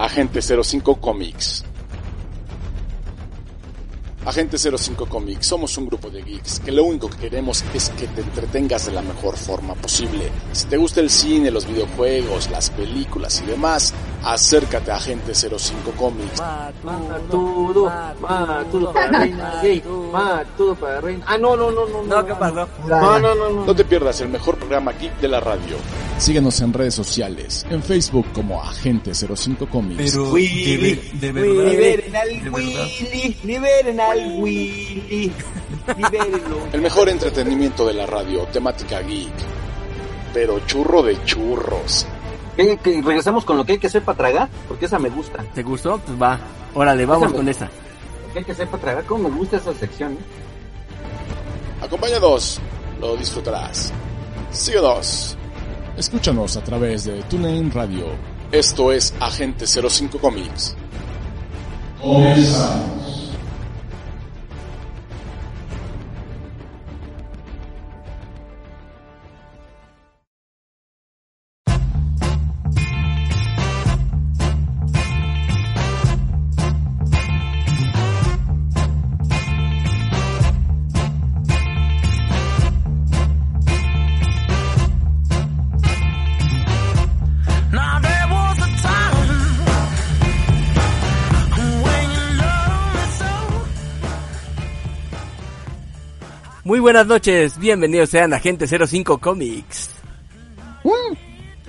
Agente 05 Comics. Agente 05 Comics, somos un grupo de geeks que lo único que queremos es que te entretengas de la mejor forma posible. Si te gusta el cine, los videojuegos, las películas y demás, acércate a Agente 05 Comics. Matudo, matudo para reina gay, matudo para reina. Ah, no, no, no, no. No, ¿qué pasó? No, no, no, no. No te pierdas el mejor programa geek de la radio. Síguenos en redes sociales, en Facebook como Agente 05 Comics. Pero, Willy, de, ver- de verdad. Liberen al. Willy, liberen al Willy. El mejor entretenimiento de la radio, temática geek. Pero churro de churros. ¿Qué, qué, regresamos con lo que hay que hacer para tragar, porque esa me gusta. ¿Te gustó? Pues va. Órale, vamos Esa me- con esa. Lo que hay que hacer para tragar, cómo me gusta esa sección. ¿eh? Acompáñanos, lo disfrutarás. Síguenos. Escúchanos a través de TuneIn Radio. Esto es Agente 05 Comics. Comenzamos. Buenas noches, bienvenidos sean a Agente 05 Comics.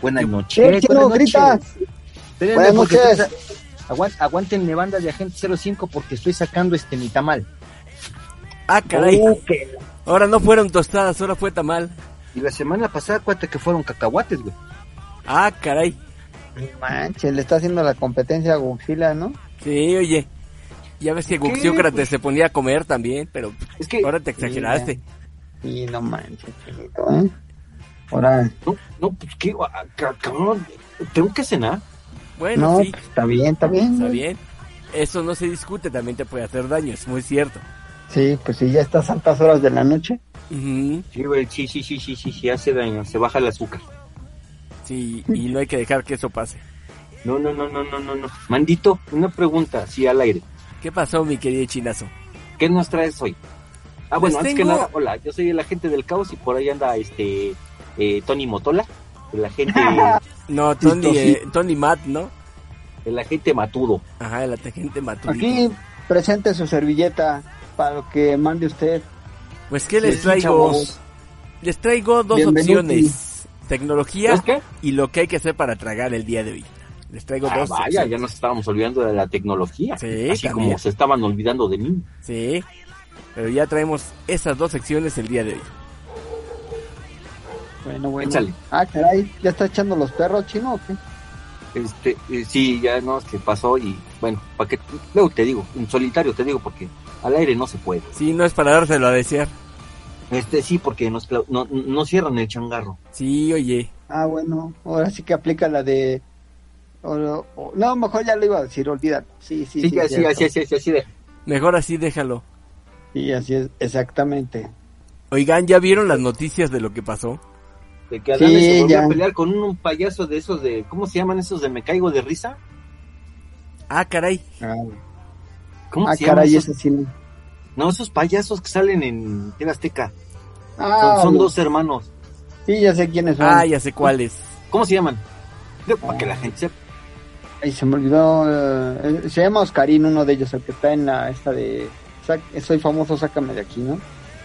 Buenas ¿Qué, noches. buenas noches. Espérenme, Buenas noches. estoy sa- aguan- Aguántenme banda de Agente 05 porque estoy sacando este mi tamal. Ah, caray. Oh, Ahora no fueron tostadas, ahora fue tamal. Y la semana pasada, cuenta que fueron cacahuates, güey. Ah, caray. No Manches, le está haciendo la competencia a Godzilla, ¿no? Sí, oye. Ya ves que. Guxiócrates se ponía a comer también, pero Es que. ahora te exageraste. Y no manches, chiquito, ¿eh? Ahora, No, no, pues qué, ca- cabrón. Tengo que cenar. Bueno, no, sí, pues, está bien, está bien. está bien. Eso no se discute, también te puede hacer daño, es muy cierto. Sí, pues si ya estás a altas horas de la noche. Ujú, Sí, güey, sí, sí, sí, sí, sí, sí, hace daño. Se baja el azúcar. Sí, y no hay que dejar que eso pase. No, no, no, no, no, no, no. Mandito, una pregunta, sí, al aire. ¿Qué pasó, mi querido chinazo? ¿Qué nos traes hoy? Ah, bueno, Les antes que nada, hola, yo soy el agente del caos y por ahí anda este eh, Tony Motola, el agente, No, Tony, eh, Tony Matt, ¿no? el agente matudo. Ajá, el agente matudito. Aquí presente su servilleta para lo que mande usted. Pues, ¿qué les Sí, traigo? chavos. Les traigo dos Bienvenido. opciones. Tecnología y lo que hay que hacer para tragar el día de hoy. Les traigo Ah, dos vaya, ya nos estábamos olvidando de la tecnología. Sí, así también. como se estaban olvidando de mí. Sí, pero ya traemos esas dos secciones el día de hoy. Bueno, bueno. Échale. Ah, caray, ¿ya está echando los perros, chino o qué? Este, eh, sí, ya no, se pasó y bueno, para que luego te digo, en solitario te digo porque al aire no se puede. Sí, no es para dárselo a desear. Este sí, porque nos no, no cierran el changarro. Sí, oye. Ah, bueno, ahora sí que aplica la de... o- o- no, mejor ya lo iba a decir, olvídalo. Sí, sí, Sí, sí. así, así, así, así, de. Mejor así déjalo. Sí, así es, exactamente. Oigan, ¿ya vieron las noticias de lo que pasó? De que Adame Sí, se volvió ya. a pelear con un, un payaso de esos de, ¿cómo se llaman esos de me caigo de risa? Ah, caray. Ah, ¿Cómo ah, se llaman caray, esos? ese sí. no. Esos payasos que salen en TV Azteca. Ah, son, dos hermanos. Sí, ya sé quiénes son. Ah, ya sé cuáles. ¿Cómo se llaman? Para Ah. que la gente sepa. Ay, se me olvidó. eh, se llama Oscarín, uno de ellos, el que está en la esta de. Soy famoso, sácame de aquí, ¿no?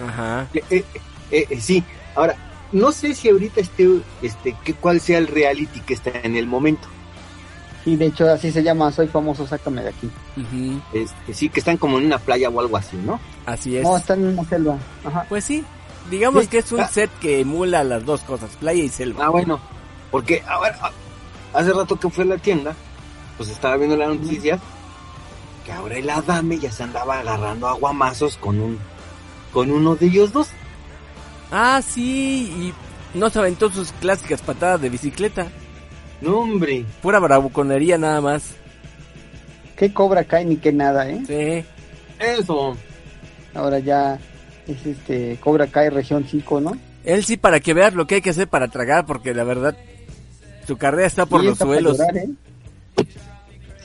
Ajá. Eh, eh, eh, eh, sí, ahora, no sé si ahorita esté, este, que, cuál sea el reality que está en el momento. Sí, de hecho, así se llama Soy famoso, sácame de aquí. Ujú, Este, sí, que están como en una playa o algo así, ¿no? Así es. No, está en una selva. Ajá. Pues sí, digamos Sí. que es un Ah. set que emula las dos cosas, playa y selva. Ah, bueno, porque ahora, ah, hace rato que fue a la tienda, pues estaba viendo las noticias que ahora el Adame ya se andaba agarrando aguamazos con un, con uno de ellos dos. Ah, sí, y no se aventó sus clásicas patadas de bicicleta. No, hombre. Pura bravuconería nada más. ¿Qué cobra acá ni qué nada, eh? Sí. Eso. Ahora ya es este Cobra Kai región 5, ¿no? Él sí, para que veas lo que hay que hacer para tragar, porque la verdad, su carrera está por Sí, los está para suelos. llorar, ¿eh?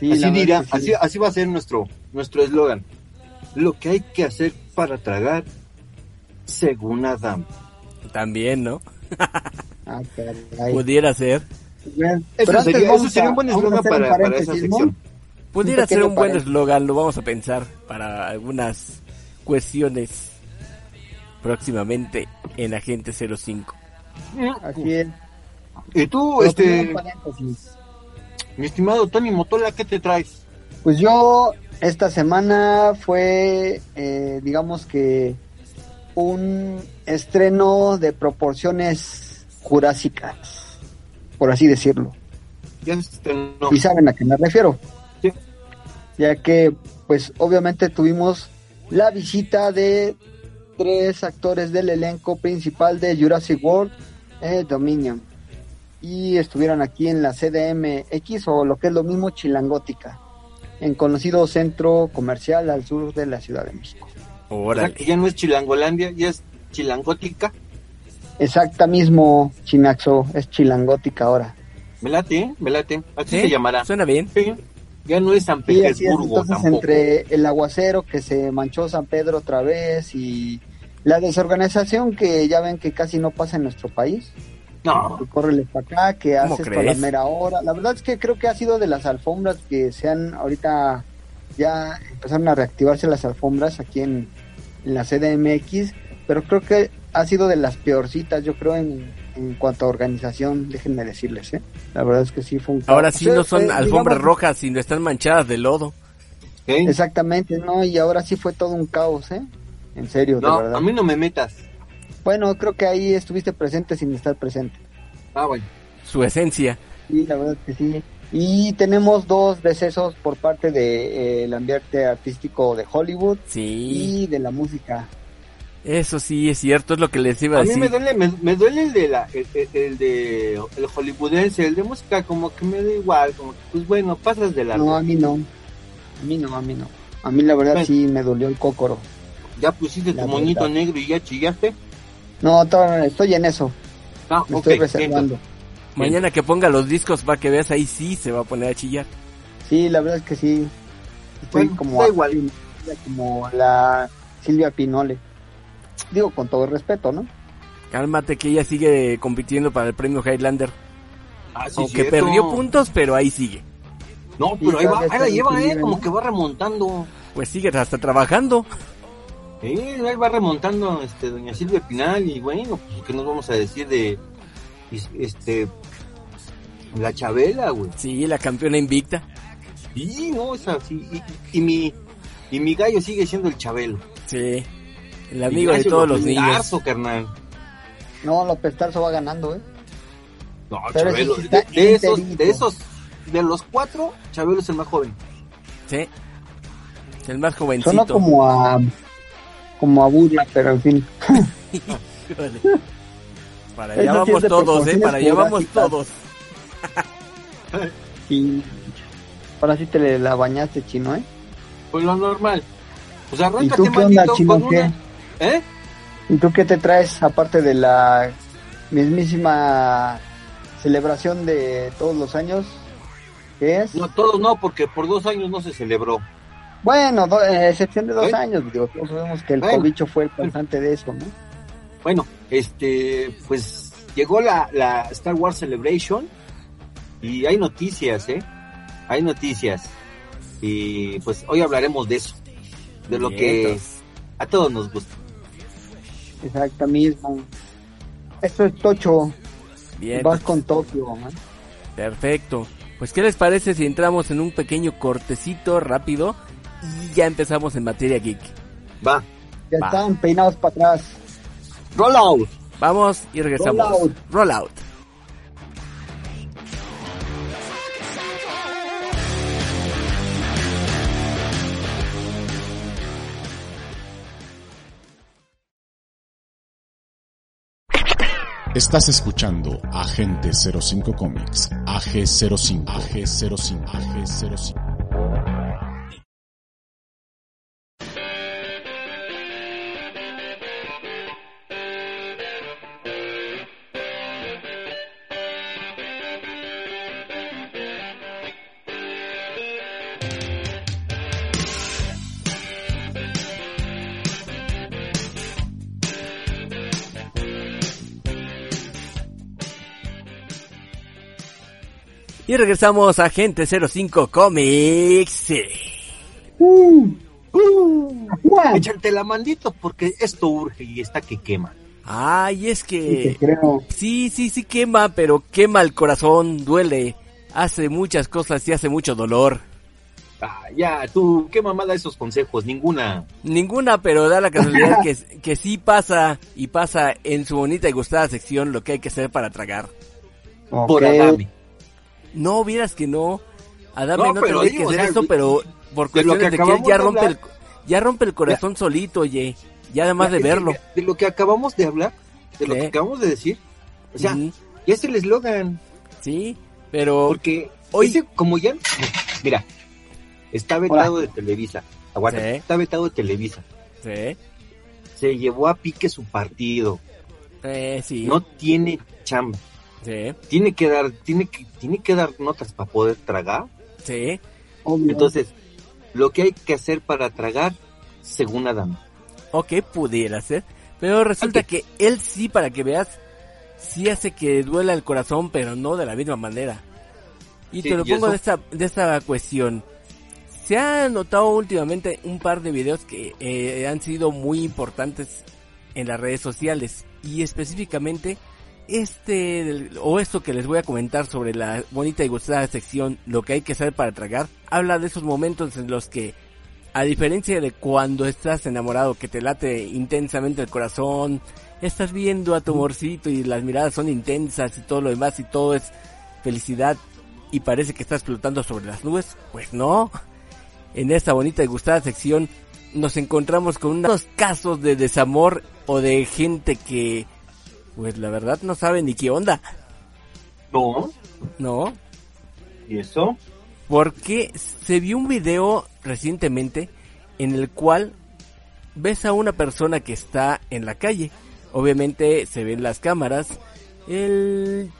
Sí, así dirá, sí. así, así va a ser nuestro nuestro eslogan. Lo que hay que hacer para tragar, según Adam. También, ¿no? Ah. Pudiera ser. Bien, Eso pero antes sería, eso sería a- un buen eslogan para, para esa sección. Pudiera ser un buen eslogan, lo vamos a pensar para algunas cuestiones próximamente en Agente 05. Así es. Y tú, Pero este, un paréntesis. Mi estimado Tony Motola, ¿qué te traes? Pues yo esta semana fue, eh, digamos que, un estreno de proporciones jurásicas, por así decirlo. Ya estrenó. Y saben a qué me refiero. Sí. Ya que, pues obviamente tuvimos la visita de tres actores del elenco principal de Jurassic World eh, Dominion. Y estuvieron aquí en la CDMX o lo que es lo mismo Chilangótica, en conocido centro comercial al sur de la Ciudad de México. O sea, Órale. que ya no es Chilangolandia, ya es Chilangótica. Exacta mismo Chinaxo, es Chilangótica ahora. Me late, ¿eh? me late. Así ¿Sí? se llamará. Suena bien. Sí. Ya no es San Sí, así es. Petersburgo Entonces, tampoco. entre el aguacero que se manchó San Pedro otra vez y la desorganización que ya ven que casi no pasa en nuestro país, No, que córrele para acá, que ¿Cómo hace esto a la mera hora. La verdad es que creo que ha sido de las alfombras que se han ahorita ya empezaron a reactivarse las alfombras aquí en, en la CDMX, pero creo que ha sido de las peorcitas, yo creo, en, en cuanto a organización, déjenme decirles, ¿eh? La verdad es que sí fue un Ahora sí no son Eh, alfombras digamos- rojas, sino están manchadas de lodo. ¿eh? Exactamente, no, y ahora sí fue todo un caos, ¿eh? En serio, no, de verdad. a mí no me metas. Bueno, creo que ahí estuviste presente sin estar presente. Ah, bueno. Su esencia. Sí, la verdad que sí. Y tenemos dos decesos por parte del ambiente artístico de Hollywood Sí. y de la música. Eso sí es cierto, es lo que les iba a A mí decir. me duele, me, me duele el de la, el, el- el de el hollywoodense, el de música como que me da igual, como que pues bueno, pasas de la No, a mí no. A mí no, a mí no. A mí la verdad Bueno. sí me dolió el cócoro. ya pusiste La tu moñito verdad. negro y ya chillaste. No, todavía estoy en eso. Ah, Me estoy reservando. Mañana que ponga los discos para que veas ahí sí se va a poner a chillar. Sí, la verdad es que sí. Estoy Bueno, como igual. como la Silvia Pinole. Digo con todo el respeto, ¿no? Cálmate que ella sigue compitiendo para el premio Highlander. Ah, sí, Aunque cierto. perdió puntos, pero ahí sigue. No, pero ahí va, ahí la lleva, eh, como que va remontando. Pues sigue hasta trabajando. Eh, ahí va remontando este doña Silvia Pinal y bueno, pues qué nos vamos a decir de este la Chabela, güey. Sí, la campeona invicta. Sí, no, esa sí. Y, y mi y mi gallo sigue siendo el Chabelo. Sí. El amigo de todos los niños. Tarso, carnal. No, López Tarso va ganando, ¿eh? No, Pero Chabelo, de, esos, de esos, de los cuatro, Chabelo es el más joven. Sí. El más jovencito. Sonó como a como a burla, pero en fin. Híjole. Para allá sí vamos todos, ¿eh? Para allá vamos todos. Y ahora sí te la bañaste, chino, ¿eh? Pues lo normal. Pues ¿Y arráncate, tú qué onda, chino? con ¿Qué? una- ¿Eh? ¿Y tú qué te traes aparte de la mismísima celebración de todos los años? ¿Qué es? No, todos no, porque por dos años no se celebró. Bueno, do- eh, excepción de dos ¿Eh? años, digo, todos sabemos que el Bueno. cobicho fue el causante de eso, ¿no? Bueno, este, pues llegó la, la Star Wars Celebration y hay noticias, ¿eh? Hay noticias. Y pues hoy hablaremos de eso, de lo que a todos nos gusta. Exacto mismo. Esto es Tocho, Bien, vas con Tokio, ¿no? perfecto. Pues, ¿qué les parece si entramos en un pequeño cortecito rápido y ya empezamos en materia geek? Va, Ya Va. están peinados para atrás. roll out. Vamos y regresamos. Roll out. Roll out. Estás escuchando Agente 05 Comics, AG05, AG05, AG05. Y regresamos a Gente 05 Comics. Bueno, Échate la mandito porque esto urge y está que quema. Ay, es que... creo. Sí, sí, sí quema, pero quema el corazón, duele. Hace muchas cosas y hace mucho dolor. Ah, ya, tú, qué mamada esos consejos, ninguna. Ninguna, pero da la casualidad que, que sí pasa y pasa en su bonita y gustada sección lo que hay que hacer para tragar. Por Ok. Adame. No, vieras que no. Adame No, tendría que hacer sea, eso, pero por de lo cuestiones que de que él acabamos ya de rompe el, ya rompe el corazón solito, oye. Ya además de que verlo. De lo que acabamos de hablar, de lo que acabamos de decir. O sea, ya es el eslogan. Sí, pero Porque Hoy- ese, como ya. Mira, está vetado de Televisa. Aguanta, Sí. está vetado de Televisa. sí, Se llevó a pique su partido. eh, sí, No tiene chamba. Sí, Tiene que dar, tiene que, tiene que dar notas para poder tragar. sí. Obvio. Entonces, lo que hay que hacer para tragar, según Adam. Ok, pudiera ser. Pero resulta que él sí, para que veas, sí hace que duela el corazón, pero no de la misma manera. Y Sí, te lo ¿y pongo eso? de esta, de esta cuestión. Se ha notado últimamente un par de videos que eh, han sido muy importantes en las redes sociales. Y específicamente este, o esto que les voy a comentar sobre la bonita y gustada sección, lo que hay que hacer para tragar, habla de esos momentos en los que a diferencia de cuando estás enamorado, que te late intensamente el corazón, estás viendo a tu amorcito y las miradas son intensas y todo lo demás y todo es felicidad y parece que estás flotando sobre las nubes, pues no. En esta bonita y gustada sección nos encontramos con unos casos de desamor o de gente que, pues la verdad no sabe ni qué onda, No, ¿no? ¿y eso? Porque se vio un video recientemente en el cual ves a una persona que está en la calle. Obviamente se ven las cámaras. El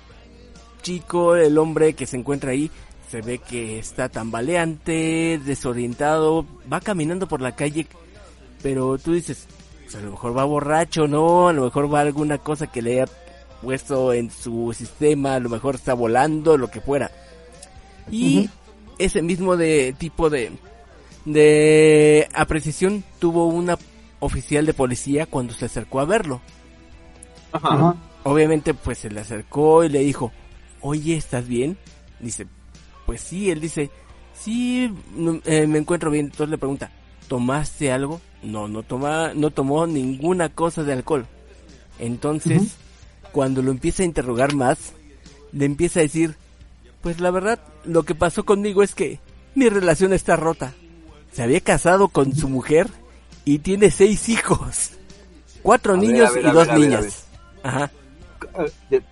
chico, el hombre que se encuentra ahí, se ve que está tambaleante, desorientado, va caminando por la calle, pero tú dices, pues a lo mejor va borracho, ¿no? A lo mejor va alguna cosa que le haya puesto en su sistema, a lo mejor está volando, lo que fuera. Y ese mismo de tipo de de apreciación tuvo una oficial de policía cuando se acercó a verlo. Ajá. Obviamente pues se le acercó y le dijo, oye, ¿estás bien? Dice, pues sí, él dice, sí, no- eh, me encuentro bien. Entonces le pregunta, ¿tomaste algo? No, no toma, no tomó ninguna cosa de alcohol. Entonces, cuando lo empieza a interrogar más, le empieza a decir, pues la verdad, lo que pasó conmigo es que mi relación está rota. Se había casado con su mujer y tiene seis hijos. Cuatro A niños ver, y dos ver, niñas. Ajá.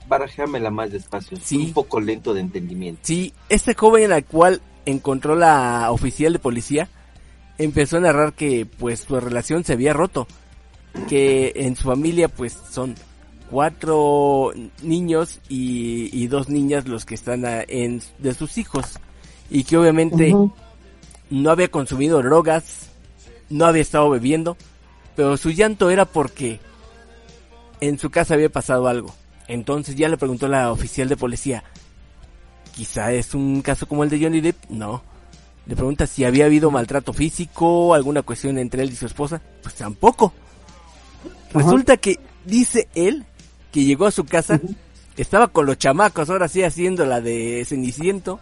Barajéamela más despacio. Sí. Un poco lento de entendimiento. Sí, este joven al cual encontró la oficial de policía empezó a narrar que pues su relación se había roto, que en su familia pues son cuatro niños y, y dos niñas los que están a- en, de sus hijos y que obviamente no había consumido drogas, no había estado bebiendo, pero su llanto era porque en su casa había pasado algo. Entonces ya le preguntó la oficial de policía, quizá es un caso como el de Johnny Depp, no. Le pregunta si había habido maltrato físico, alguna cuestión entre él y su esposa, pues tampoco. Resulta que dice él que llegó a su casa, estaba con los chamacos, ahora sí haciendo la de Ceniciento,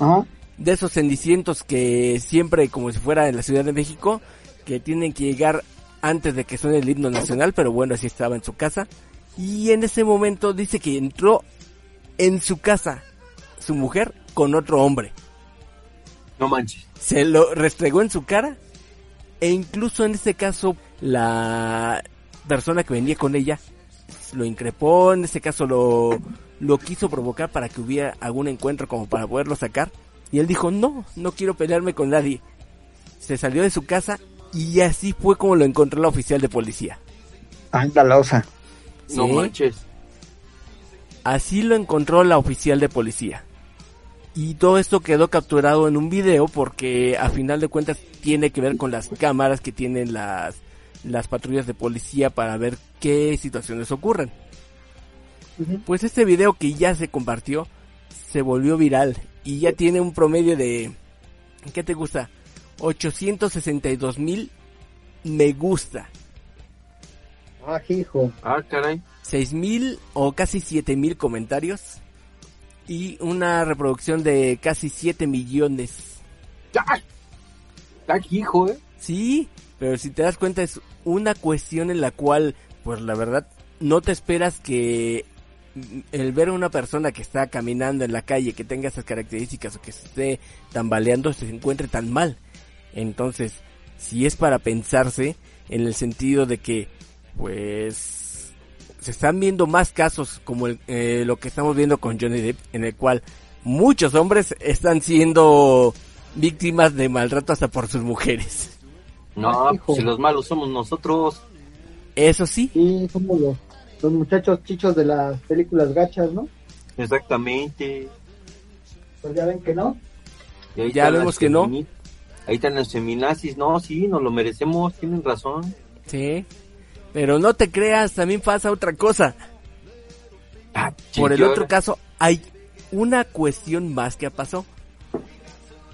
Ajá. de esos cenicientos que siempre, como si fuera en la Ciudad de México, que tienen que llegar antes de que suene el himno nacional, pero bueno, así estaba en su casa. Y en ese momento dice que entró en su casa su mujer con otro hombre. No manches. Se lo restregó en su cara e incluso en este caso la persona que venía con ella lo increpó, en este caso lo, lo quiso provocar para que hubiera algún encuentro como para poderlo sacar. Y él dijo, no, no quiero pelearme con nadie. Se salió de su casa y así fue como lo encontró la oficial de policía. Anda la osa. No Sí. manches. Así lo encontró la oficial de policía. Y todo esto quedó capturado en un video porque a final de cuentas tiene que ver con las cámaras que tienen las, las patrullas de policía para ver qué situaciones ocurren. Pues este video que ya se compartió se volvió viral y ya tiene un promedio de, ¿qué te gusta? 862 mil me gusta. Ah, hijo. Ah, caray. 6 mil o casi 7 mil comentarios y una reproducción de casi 7 millones. ¡Ah! ¡Ah, hijo, eh! Sí, pero si te das cuenta es una cuestión en la cual, pues la verdad, no te esperas que el ver a una persona que está caminando en la calle, que tenga esas características o que se esté tambaleando, se encuentre tan mal. Entonces, si es para pensarse en el sentido de que, pues, se están viendo más casos como el- eh, lo que estamos viendo con Johnny Depp, en el cual muchos hombres están siendo víctimas de maltrato hasta por sus mujeres. No, hijo. pues si los malos somos nosotros. Eso sí, Sí, somos los, los muchachos chichos de las películas gachas, ¿no? Exactamente. Pues ya ven que no. Y ahí Ya están vemos que no. Ahí están las feminazis. No, sí, nos lo merecemos. Tienen razón. sí. Pero no te creas, también pasa otra cosa. Ah, Por el otro caso, hay una cuestión más que pasó.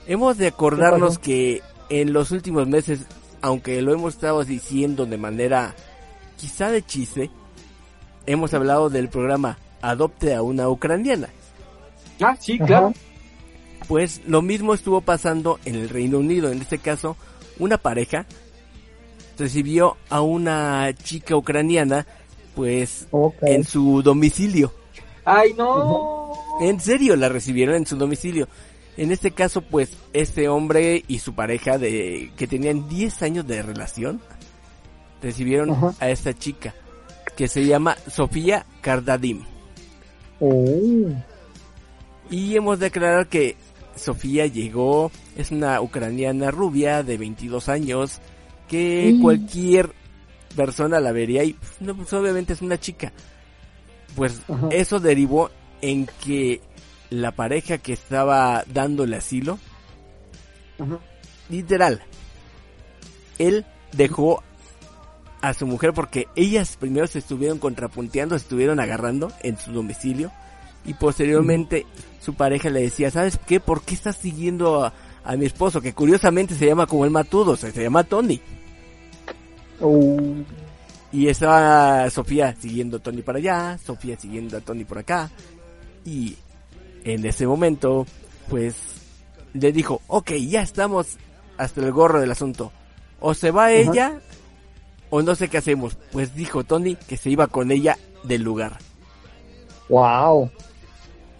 Hemos de acordarnos que en los últimos meses, aunque lo hemos estado diciendo de manera quizá de chiste, hemos hablado del programa Adopte a una ucraniana. Ah, sí, claro. Pues lo mismo estuvo pasando en el Reino Unido. En este caso, una pareja recibió a una chica ucraniana, pues, en su domicilio. Ay, no. En serio, la recibieron en su domicilio. En este caso, pues, este hombre y su pareja de que tenían 10 años de relación, recibieron Ajá. a esta chica, que se llama Sofía Kardadim. Oh. Y hemos de aclarar que Sofía llegó, es una ucraniana rubia de 22 años, que Mm. cualquier persona la vería y no, pues obviamente es una chica. Pues Ajá. eso derivó en que la pareja que estaba dándole asilo, Ajá. literal, él dejó a su mujer porque ellas primero se estuvieron contrapunteando, se estuvieron agarrando en su domicilio y posteriormente su pareja le decía, ¿sabes qué? ¿Por qué estás siguiendo a, a mi esposo? Que curiosamente se llama como el matudo, o sea, se llama Tony. Oh. Y estaba Sofía siguiendo a Tony para allá, Sofía siguiendo a Tony por acá. Y en ese momento, pues, le dijo, ok, ya estamos hasta el gorro del asunto. O se va ella, o no sé qué hacemos. Pues dijo Tony que se iba con ella del lugar. Wow.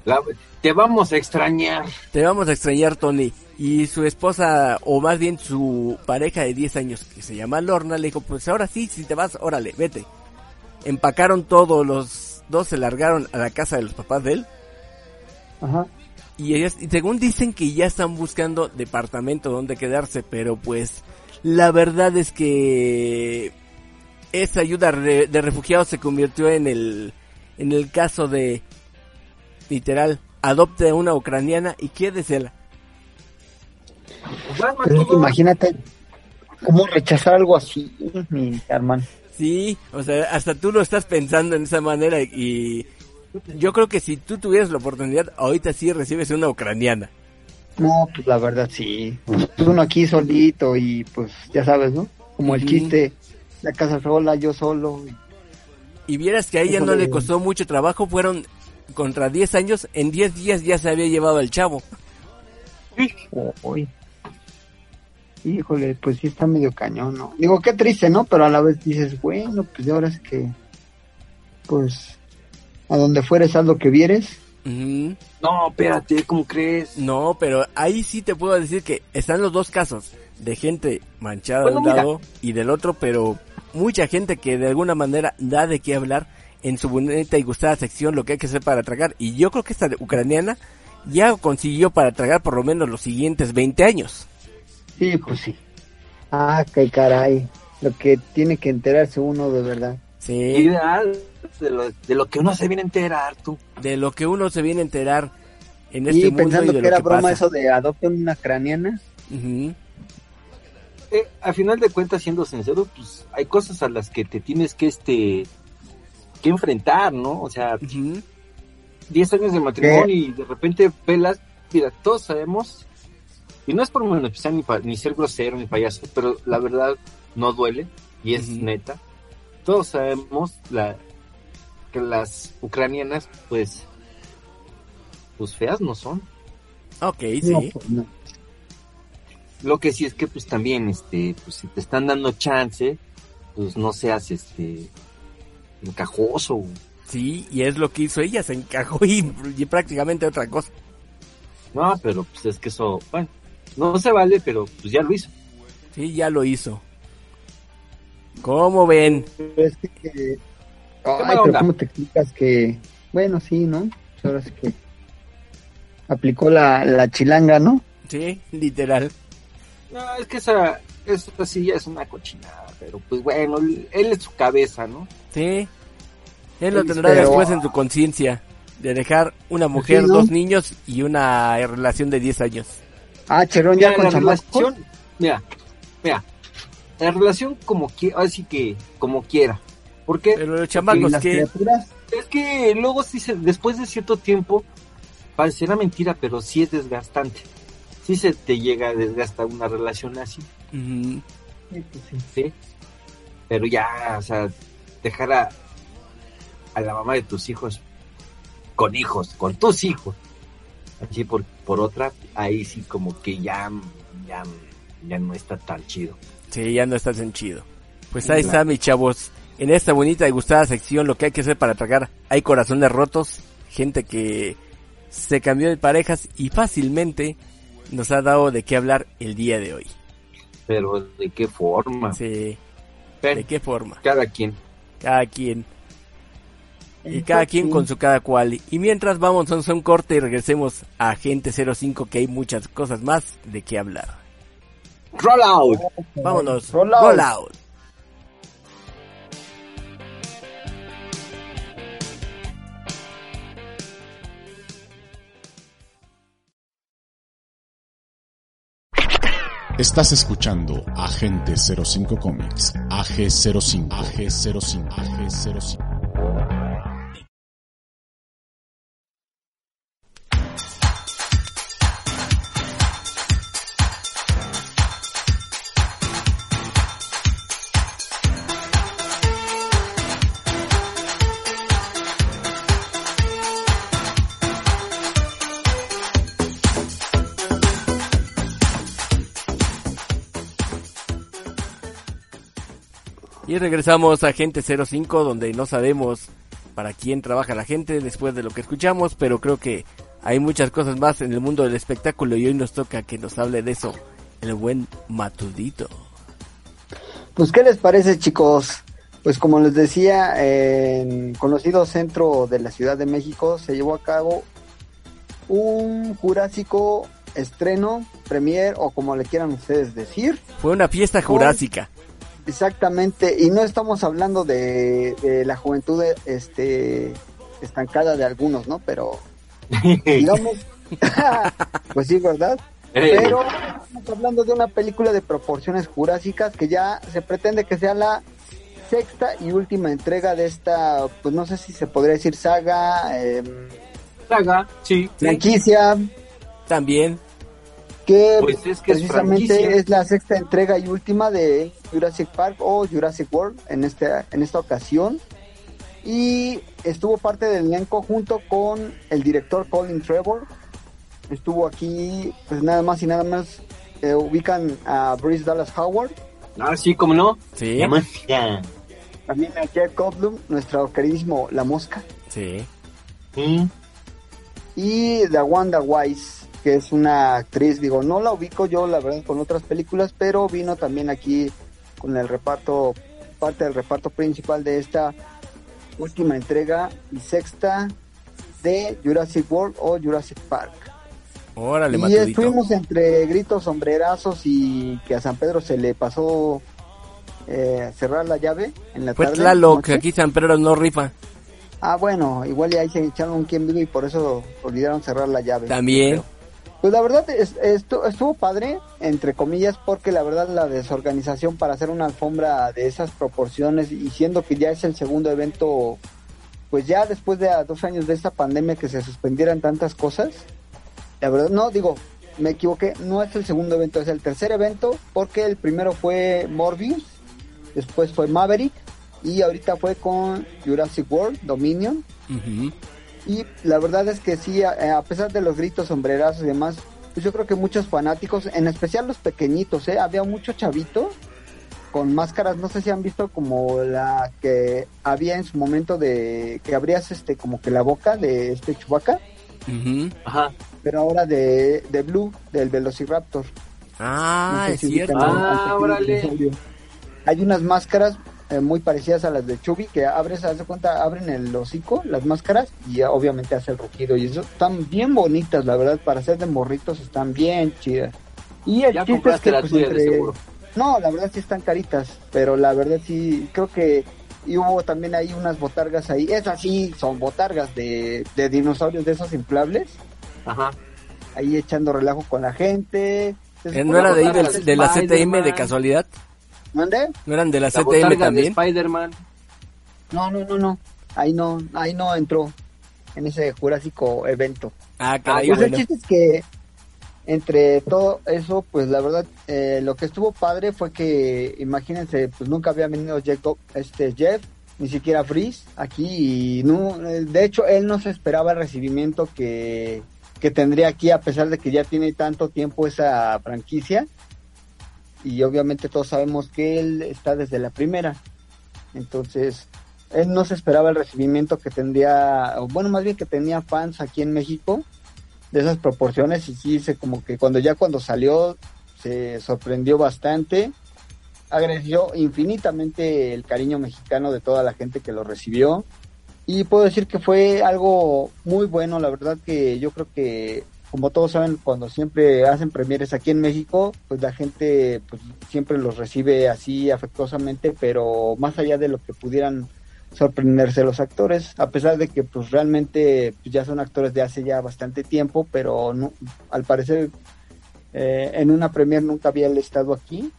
La- te vamos a extrañar. Te vamos a extrañar, Tony. Y su esposa, o más bien su pareja de 10 años, que se llama Lorna, le dijo, pues ahora sí, si te vas, órale, vete. Empacaron todo, los dos se largaron a la casa de los papás de él. Ajá. Y ellas, y según dicen que ya están buscando departamento donde quedarse, pero pues la verdad es que esa ayuda de refugiados se convirtió en el, en el caso de, literal, adopte a una ucraniana y quédesela. Imagínate cómo rechazar algo así, mi hermano. Sí, o sea, hasta tú lo estás pensando en esa manera y yo creo que si tú tuvieras la oportunidad, ahorita sí recibes una ucraniana. No, pues la verdad sí. Pues uno aquí solito y pues ya sabes, ¿no? Como el chiste, la casa sola, yo solo. Y vieras que a ella no le costó mucho trabajo, fueron contra 10 años, en 10 días ya se había llevado al chavo. Uy. Híjole, pues sí está medio cañón, ¿no? Digo, qué triste, ¿no? Pero a la vez dices, bueno, pues de ahora es que, pues, a donde fueres, haz lo que vieres. Ujú. No, espérate, ¿cómo crees? No, pero ahí sí te puedo decir que están los dos casos, de gente manchada Bueno, de un mira. lado y del otro, pero mucha gente que de alguna manera da de qué hablar en su bonita y gustada sección lo que hay que hacer para tragar. Y yo creo que esta ucraniana ya consiguió para tragar por lo menos los siguientes 20 años. Sí, pues sí. Ah, qué caray. Lo que tiene que enterarse uno de verdad. Sí, Ideal. De lo, de lo que uno se viene a enterar, tú. de lo que uno se viene a enterar en este Y mundo pensando y de que lo era que broma pasa. eso de adopten una craniana. Ujú. Eh, a final de cuentas, siendo sincero, pues hay cosas a las que te tienes que este que enfrentar, ¿no? O sea, Ujú. 10 años de matrimonio y de repente pelas, mira, todos sabemos, y no es por menospreciar ni, pa- ni ser grosero ni payaso, pero la verdad no duele y es neta. Todos sabemos la, que las ucranianas, pues, pues feas no son. Ok, No, sí. pues no. Lo que sí es que pues también, este, pues si te están dando chance, pues no seas, este, encajoso. Sí, y es lo que hizo ella, se encajó y, y prácticamente otra cosa. No, pero pues es que eso, bueno, no se vale, pero pues ya lo hizo. Sí, ya lo hizo. ¿Cómo ven? Pero es que, que- Ay, pero. ¿cómo te explicas que... Bueno, sí, ¿no? Pues ahora sí que... Aplicó la, la chilanga, ¿no? Sí, literal. No, es que esa, esa sí ya es una cochinada, pero pues bueno, él es su cabeza, ¿no? Sí. Él lo tendrá Pero- después en su conciencia. De dejar una mujer, Sí, ¿no? dos niños y una relación de 10 años. Ah, Cherón ya Mira, con la chamacos. relación, mira, mira, la relación como quiera, así que como quiera. Porque Pero los chamacos que... criaturas, es que luego sí se, después de cierto tiempo, parecerá mentira, pero sí es desgastante. Sí se te llega a desgastar una relación así, Ujú. sí, pues sí. ¿sí? Pero ya, o sea, dejar a, a la mamá de tus hijos con hijos, con tus hijos, así por, por otra, ahí sí como que ya, ya, ya no está tan chido. Sí, ya no está tan chido. Pues ahí está, mis chavos. En esta bonita y gustada sección, lo que hay que hacer para tragar. Hay corazones rotos, gente que se cambió de parejas y fácilmente nos ha dado de qué hablar el día de hoy. Pero de qué forma, Sí, Pero ¿de qué forma? cada quien. Cada quien. Y cada quien con su cada cual. Y mientras vamos a un corte y regresemos a Agente 05 que hay muchas cosas más de qué hablar. Roll out. Vámonos. Roll out. Roll out. Estás escuchando Agente 05 Comics, AG05, AG05, AG05. Y regresamos a Agente 05 donde no sabemos para quién trabaja la gente después de lo que escuchamos, pero creo que hay muchas cosas más en el mundo del espectáculo y hoy nos toca que nos hable de eso el buen Matudito. Pues, ¿qué les parece, chicos? Pues, como les decía, en conocido centro de la Ciudad de México se llevó a cabo un Jurásico estreno, premier o como le quieran ustedes decir. Fue una fiesta jurásica. Exactamente, y no estamos hablando de, de la juventud este estancada de algunos, ¿no? Pero digamos, pues sí, ¿verdad? Pero estamos hablando de una película de proporciones jurásicas que ya se pretende que sea la sexta y última entrega de esta, pues no sé si se podría decir saga, eh, Saga, sí. franquicia, También, que Pues es que es precisamente es, la sexta entrega y última de Jurassic Park o Jurassic World en este en esta ocasión. Y estuvo parte del elenco junto con el director Colin Trevor. Estuvo aquí pues nada más y nada más eh, ubican a Bruce Dallas Howard. Ah, sí, como no. sí, La también a Jeff Goldblum nuestro queridísimo La Mosca. Sí. Sí. y de Wanda Wise, que es una actriz, digo, no la ubico yo la verdad con otras películas, pero vino también aquí con el reparto, parte del reparto principal de esta última entrega y sexta de Jurassic World o Jurassic Park. Órale, y Matudito. estuvimos entre gritos, sombrerazos y que a San Pedro se le pasó eh, cerrar la llave en la Fue tarde. Noche. aquí San Pedro no rifa. Ah, bueno, igual y ahí se echaron un quien vivo y por eso olvidaron cerrar la llave. También. Pues la verdad es, esto, estuvo padre, entre comillas, porque la verdad la desorganización para hacer una alfombra de esas proporciones y siendo que ya es el segundo evento pues ya después de dos años de esta pandemia que se suspendieran tantas cosas, la verdad, no, digo, me equivoqué, no es el segundo evento, es el tercer evento, porque el primero fue Morbius, después fue Maverick, y ahorita fue con Jurassic World, Dominion, Ujú. Y la verdad es que sí, a, a pesar de los gritos, sombrerazos y demás, pues yo creo que muchos fanáticos, en especial los pequeñitos, ¿eh? había mucho chavito con máscaras, no sé si han visto como la que había en su momento de que abrías este como que la boca de este chubaca, Ujú. Ajá. pero ahora de, de Blue, del Velociraptor. Ah, No sé es si cierto. Ah, órale. Hay unas máscaras eh, muy parecidas a las de Chubby que abres, haz de cuenta, abren el hocico, las máscaras, y obviamente hace el rugido. Y eso están bien bonitas, la verdad, para ser de morritos están bien chidas. Y el Ya chiste es que, la pues, tuya de entre- seguro. No, la verdad sí están caritas, pero la verdad sí, creo que y hubo también ahí unas botargas ahí. Esas sí son botargas de, de dinosaurios de esos inflables, Ajá. ahí echando relajo con la gente. Eh, ¿No era de ahí del- de la CTM de casualidad? ¿Mande? ¿No eran de la La CTM también? Spider-Man. No, no, no, no. Ahí no, ahí no entró en ese jurásico evento. Ah, caray, Pues bueno. el chiste es que entre todo eso, pues la verdad, eh, lo que estuvo padre fue que, imagínense, pues nunca había venido Jacob, este Jeff, ni siquiera Freeze aquí y no, eh, de hecho él no se esperaba el recibimiento que, que tendría aquí a pesar de que ya tiene tanto tiempo esa franquicia y obviamente todos sabemos que él está desde la primera, entonces él no se esperaba el recibimiento que tendría, o bueno, más bien que tenía fans aquí en México de esas proporciones y sí, se como que cuando ya cuando salió se sorprendió bastante, agradeció infinitamente el cariño mexicano de toda la gente que lo recibió y puedo decir que fue algo muy bueno, la verdad que yo creo que como todos saben cuando siempre hacen premieres aquí en México, pues la gente pues siempre los recibe así afectuosamente, pero más allá de lo que pudieran sorprenderse los actores, a pesar de que pues realmente pues, ya son actores de hace ya bastante tiempo, pero no, al parecer eh, en una premier nunca había estado aquí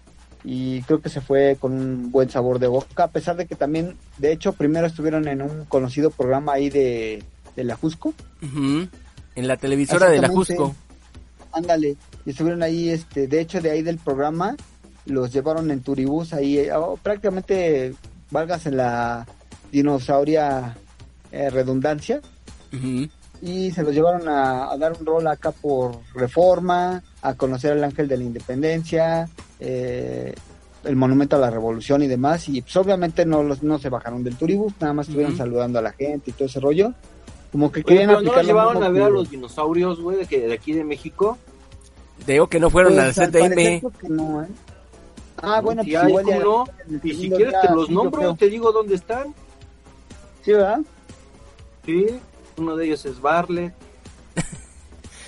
y creo que se fue con un buen sabor de boca, a pesar de que también, de hecho, primero estuvieron en un conocido programa ahí de, de la Jusco. En la televisora de la. Jusco. ándale, y estuvieron ahí, este, de hecho de ahí del programa, los llevaron en turibús ahí, eh, oh, prácticamente, valgas en la dinosauria eh, redundancia, y se los llevaron a, a dar un rol acá por reforma, a conocer al ángel de la independencia, eh, el monumento a la revolución y demás, y pues obviamente no los no se bajaron del turibús, nada más estuvieron saludando a la gente y todo ese rollo, como que Oye, querían pero no aplicar los lo llevaron a ver a los dinosaurios, güey, de, que- de aquí de México. Te digo que no fueron Pues, a la al CTM. no, ¿eh? Ah, bueno, pues hay, igual ya- ¿cómo no? Y si quieres te los nombro, creo. te digo dónde están. Sí, ¿verdad? Sí, uno de ellos es Barlet.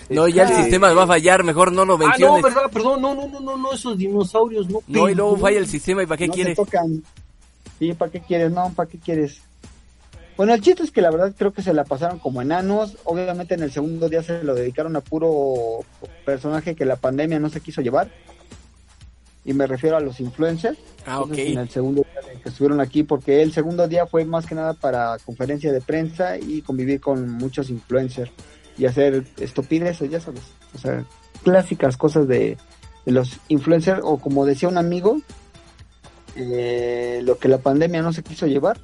No, ya el Está- sistema va a fallar, mejor no lo Ah, no, menciones. verdad, perdón, no, no, no, no, no, esos dinosaurios, no. No, y luego falla el sistema, ¿y para qué no quieres? tocan. Sí, ¿para qué quieres? No, ¿para qué quieres? Bueno, el chiste es que la verdad creo que se la pasaron como enanos. Obviamente en el segundo día se lo dedicaron a puro personaje que la pandemia no se quiso llevar. Y me refiero a los influencers. Ah, ok. En el segundo día que estuvieron aquí, porque el segundo día fue más que nada para conferencia de prensa y convivir con muchos influencers y hacer estupideces, ya sabes. O sea, clásicas cosas de, de los influencers, o como decía un amigo, eh, lo que la pandemia no se quiso llevar.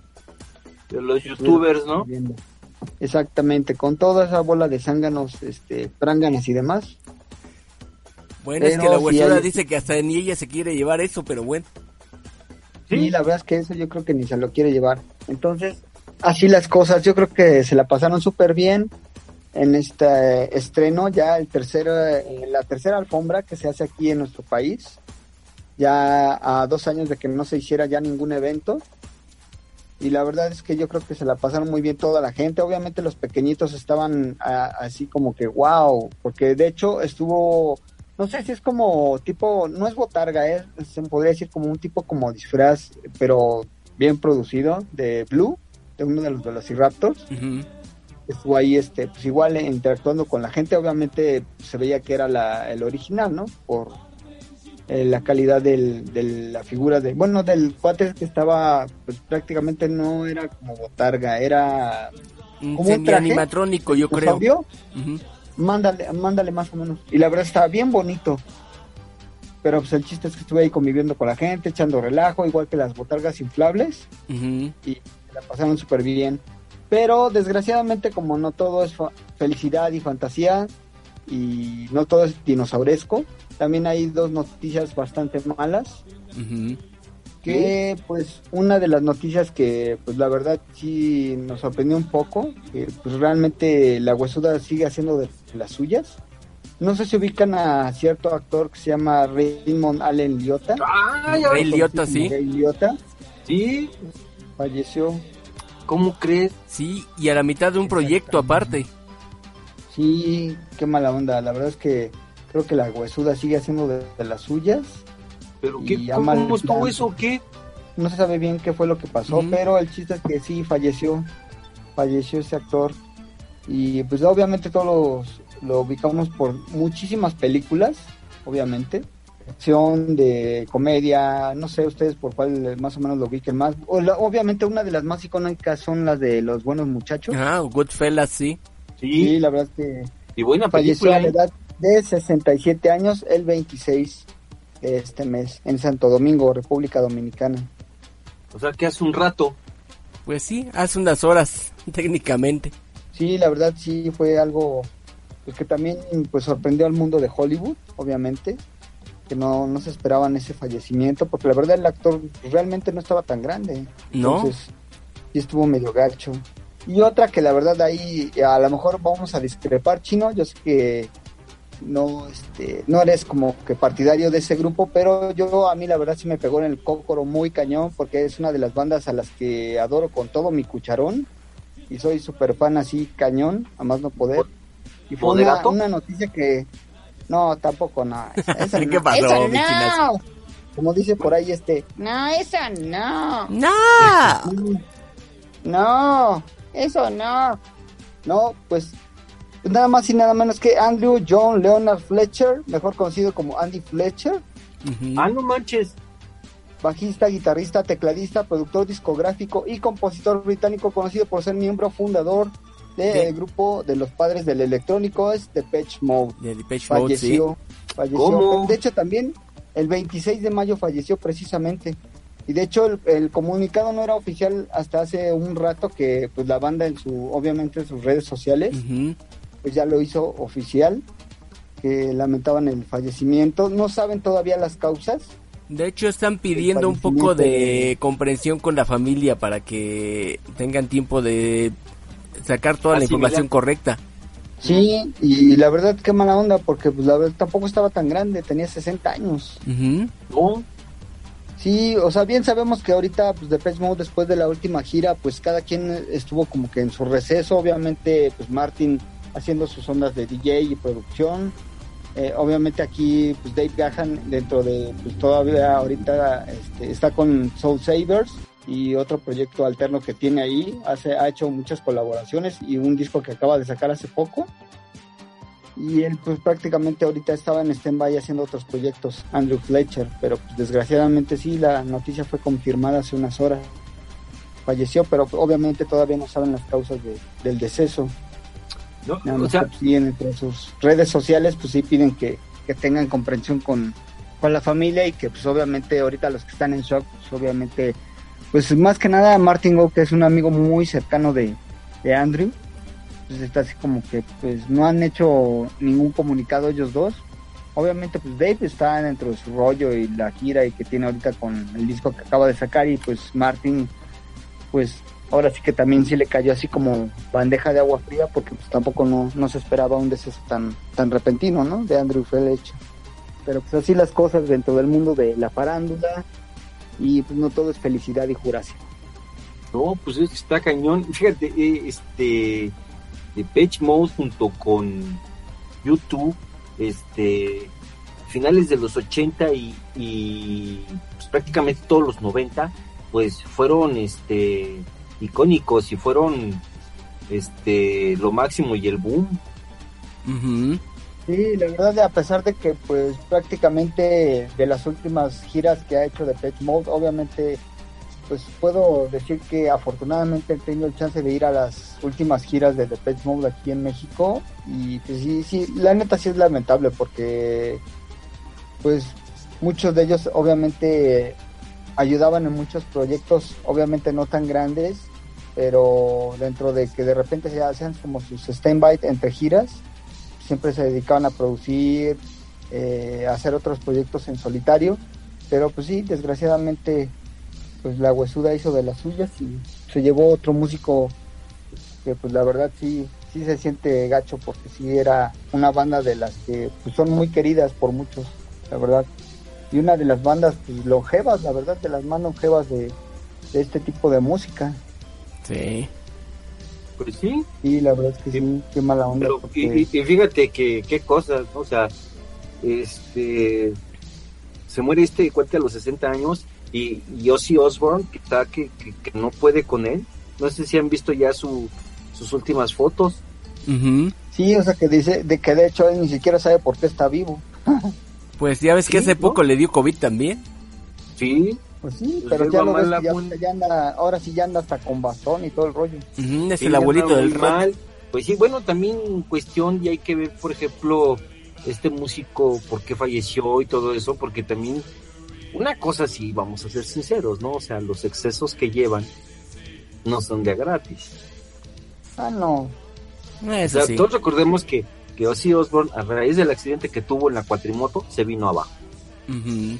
De los youtubers, ¿no? Exactamente, con toda esa bola de zánganos, este, pránganos y demás. Bueno, es que la hay- dice que hasta ni ella se quiere llevar eso, pero bueno. Sí, la verdad es que eso yo creo que ni se lo quiere llevar. Entonces, así las cosas, yo creo que se la pasaron súper bien en este estreno, ya el tercero, eh, la tercera alfombra que se hace aquí en nuestro país, ya a dos años de que no se hiciera ya ningún evento. Y la verdad es que yo creo que se la pasaron muy bien toda la gente. Obviamente los pequeñitos estaban así como que wow, porque de hecho estuvo no sé si es como tipo, no es botarga, es, se podría decir como un tipo como disfraz, pero bien producido, de Blue, de uno de los Velociraptors. Ujú. Estuvo ahí, este, pues igual eh, interactuando con la gente, obviamente se veía que era la, el original, ¿no? Por, eh, la calidad del, de la figura de, bueno, del cuate que estaba, pues prácticamente no era como botarga, era Un ¿Como un traje? semi-animatrónico, yo creo. Mándale, mándale más o menos. Y la verdad estaba bien bonito. Pero pues el chiste es que estuve ahí conviviendo con la gente, echando relajo, igual que las botargas inflables. Y la pasaron súper bien. Pero desgraciadamente como no todo es fa- felicidad y fantasía y no todo es dinosauresco, también hay dos noticias bastante malas. Que pues una de las noticias que pues la verdad sí nos sorprendió un poco, que pues realmente la huesuda sigue haciendo de las suyas. No sé si ubican a cierto actor que se llama Raymond Allen Liotta. Ah, ya Ray ves. Liotta, Como sí. Ray Liotta Sí, falleció. ¿cómo crees? Sí, y a la mitad de un proyecto aparte. Sí, qué mala onda. La verdad es que creo que la huesuda sigue haciendo de, de las suyas. ¿Pero qué? ¿Cómo plan. eso o qué? No se sabe bien qué fue lo que pasó, pero el chiste es que sí falleció. Falleció ese actor. Y pues obviamente todos los- lo ubicamos por muchísimas películas, obviamente. Acción, de comedia, no sé ustedes por cuál más o menos lo ubiquen más. O la- obviamente una de las más icónicas son las de Los Buenos Muchachos. Ah, Goodfellas, sí. Sí, Sí, la verdad es que y buena Falleció película. a la ¿eh? edad de 67 años el 26 de este mes en Santo Domingo, República Dominicana. O sea, que hace un rato. Pues sí, hace unas horas, técnicamente. Sí, la verdad sí fue algo pues, que también pues sorprendió al mundo de Hollywood, obviamente, que no, no se esperaban ese fallecimiento, porque la verdad el actor realmente no estaba tan grande. ¿No? Entonces, sí estuvo medio gacho. Y otra que la verdad ahí a lo mejor vamos a discrepar, Chino, yo sé que no este no eres como que partidario de ese grupo, pero yo a mí la verdad sí me pegó en el cócoro muy cañón porque es una de las bandas a las que adoro con todo mi cucharón y soy súper fan así cañón, a más no poder. Y fue una, una noticia que no, tampoco no. esa- esa ¿Qué no. pasó, chinazo? no. Como dice por ahí este, no, esa no. ¡No! No, eso no. No, pues nada más y nada menos que Andrew John Leonard Fletcher, mejor conocido como Andy Fletcher, Ujú. Ah, no manches. bajista, guitarrista, tecladista, productor discográfico y compositor británico conocido por ser miembro fundador del grupo de los padres del electrónico, es Depeche Mode. De Depeche Mode, sí. falleció, falleció. ¿Cómo? De hecho, también el 26 de mayo falleció precisamente. Y de hecho, el, el comunicado no era oficial hasta hace un rato que pues la banda en su, obviamente en sus redes sociales, Ujú. Pues ya lo hizo oficial, que lamentaban el fallecimiento. No saben todavía las causas. De hecho, están pidiendo un poco de de- comprensión con la familia para que tengan tiempo de sacar toda la información correcta. Sí, y la verdad qué mala onda, porque pues la verdad tampoco estaba tan grande, tenía 60 años. No, Sí, o sea, bien sabemos que ahorita, pues, Depeche Mode, después de la última gira, pues, cada quien estuvo como que en su receso, obviamente, pues, Martin haciendo sus ondas de DJ y producción, Eh, obviamente aquí, pues, Dave Gahan, dentro de, pues, todavía ahorita este, está con Soul Savers y otro proyecto alterno que tiene ahí, hace, ha hecho muchas colaboraciones y un disco que acaba de sacar hace poco. Y él pues prácticamente ahorita estaba en stand-by haciendo otros proyectos, Andrew Fletcher, pero pues, desgraciadamente sí, la noticia fue confirmada hace unas horas. Falleció, pero obviamente todavía no saben las causas de- del deceso. No, Nada o más sea, que, sí, entre sus redes sociales pues sí piden que, que tengan comprensión con, con la familia y que pues obviamente ahorita los que están en shock, pues obviamente, pues más que nada Martin Go, que es un amigo muy cercano de, de Andrew, pues está así como que pues no han hecho ningún comunicado ellos dos. Obviamente pues Dave está dentro de su rollo y la gira y que tiene ahorita con el disco que acaba de sacar y pues Martin pues ahora sí que también sí le cayó así como bandeja de agua fría porque pues tampoco no, no se esperaba un deceso tan, tan repentino, ¿no? De Andrew Fletcher. Pero pues así las cosas dentro del mundo de la farándula y pues no todo es felicidad y juracia. no, pues está cañón. Fíjate, eh, este, Depeche Mode junto con YouTube, este, finales de los 80 y, y, pues, prácticamente todos los 90, pues fueron, este, icónicos y fueron, este, lo máximo y el boom. Ujú. Sí, la verdad, a pesar de que, pues, prácticamente de las últimas giras que ha hecho de Pet Mode, obviamente, pues, puedo decir que afortunadamente he tenido el chance de ir a las últimas giras de The Pet Mode aquí en México. Y, pues, sí, sí, la neta sí es lamentable porque, pues, muchos de ellos, obviamente, ayudaban en muchos proyectos, obviamente no tan grandes, pero dentro de que de repente se hacían como sus stand-by entre giras, siempre se dedicaban a producir, eh, a hacer otros proyectos en solitario, pero pues sí, desgraciadamente, pues la huesuda hizo de las suyas y se llevó otro músico que pues la verdad sí, sí se siente gacho porque sí era una banda de las que pues, son muy queridas por muchos, la verdad. Y una de las bandas pues, longevas, la verdad, de las más longevas de, de este tipo de música. Sí. Pues sí, Y la verdad es que sí, qué mala onda. pero, porque- y, fíjate que qué cosas, ¿no? o sea, este se muere este cuate a los 60 años y, y Ozzy Osbourne que está que, que, que no puede con él. No sé si han visto ya su, sus últimas fotos. Sí, o sea que dice de que de hecho él ni siquiera sabe por qué está vivo. Pues ya ves que hace ¿no? poco le dio COVID también. Sí, Pues sí, Pues pero ya lo ves ya, ya anda, ahora sí ya anda hasta con bastón y todo el rollo. Ujú, Es Sí, el abuelito del mal. Pues sí, bueno, también cuestión y hay que ver, por ejemplo, este músico, por qué falleció y todo eso, porque también una cosa sí, vamos a ser sinceros, ¿no? O sea, los excesos que llevan no son de a gratis. Ah, no. O Eso sea, sí. todos recordemos que, que Ozzy Osbourne, a raíz del accidente que tuvo en la cuatrimoto, se vino abajo. Ujú.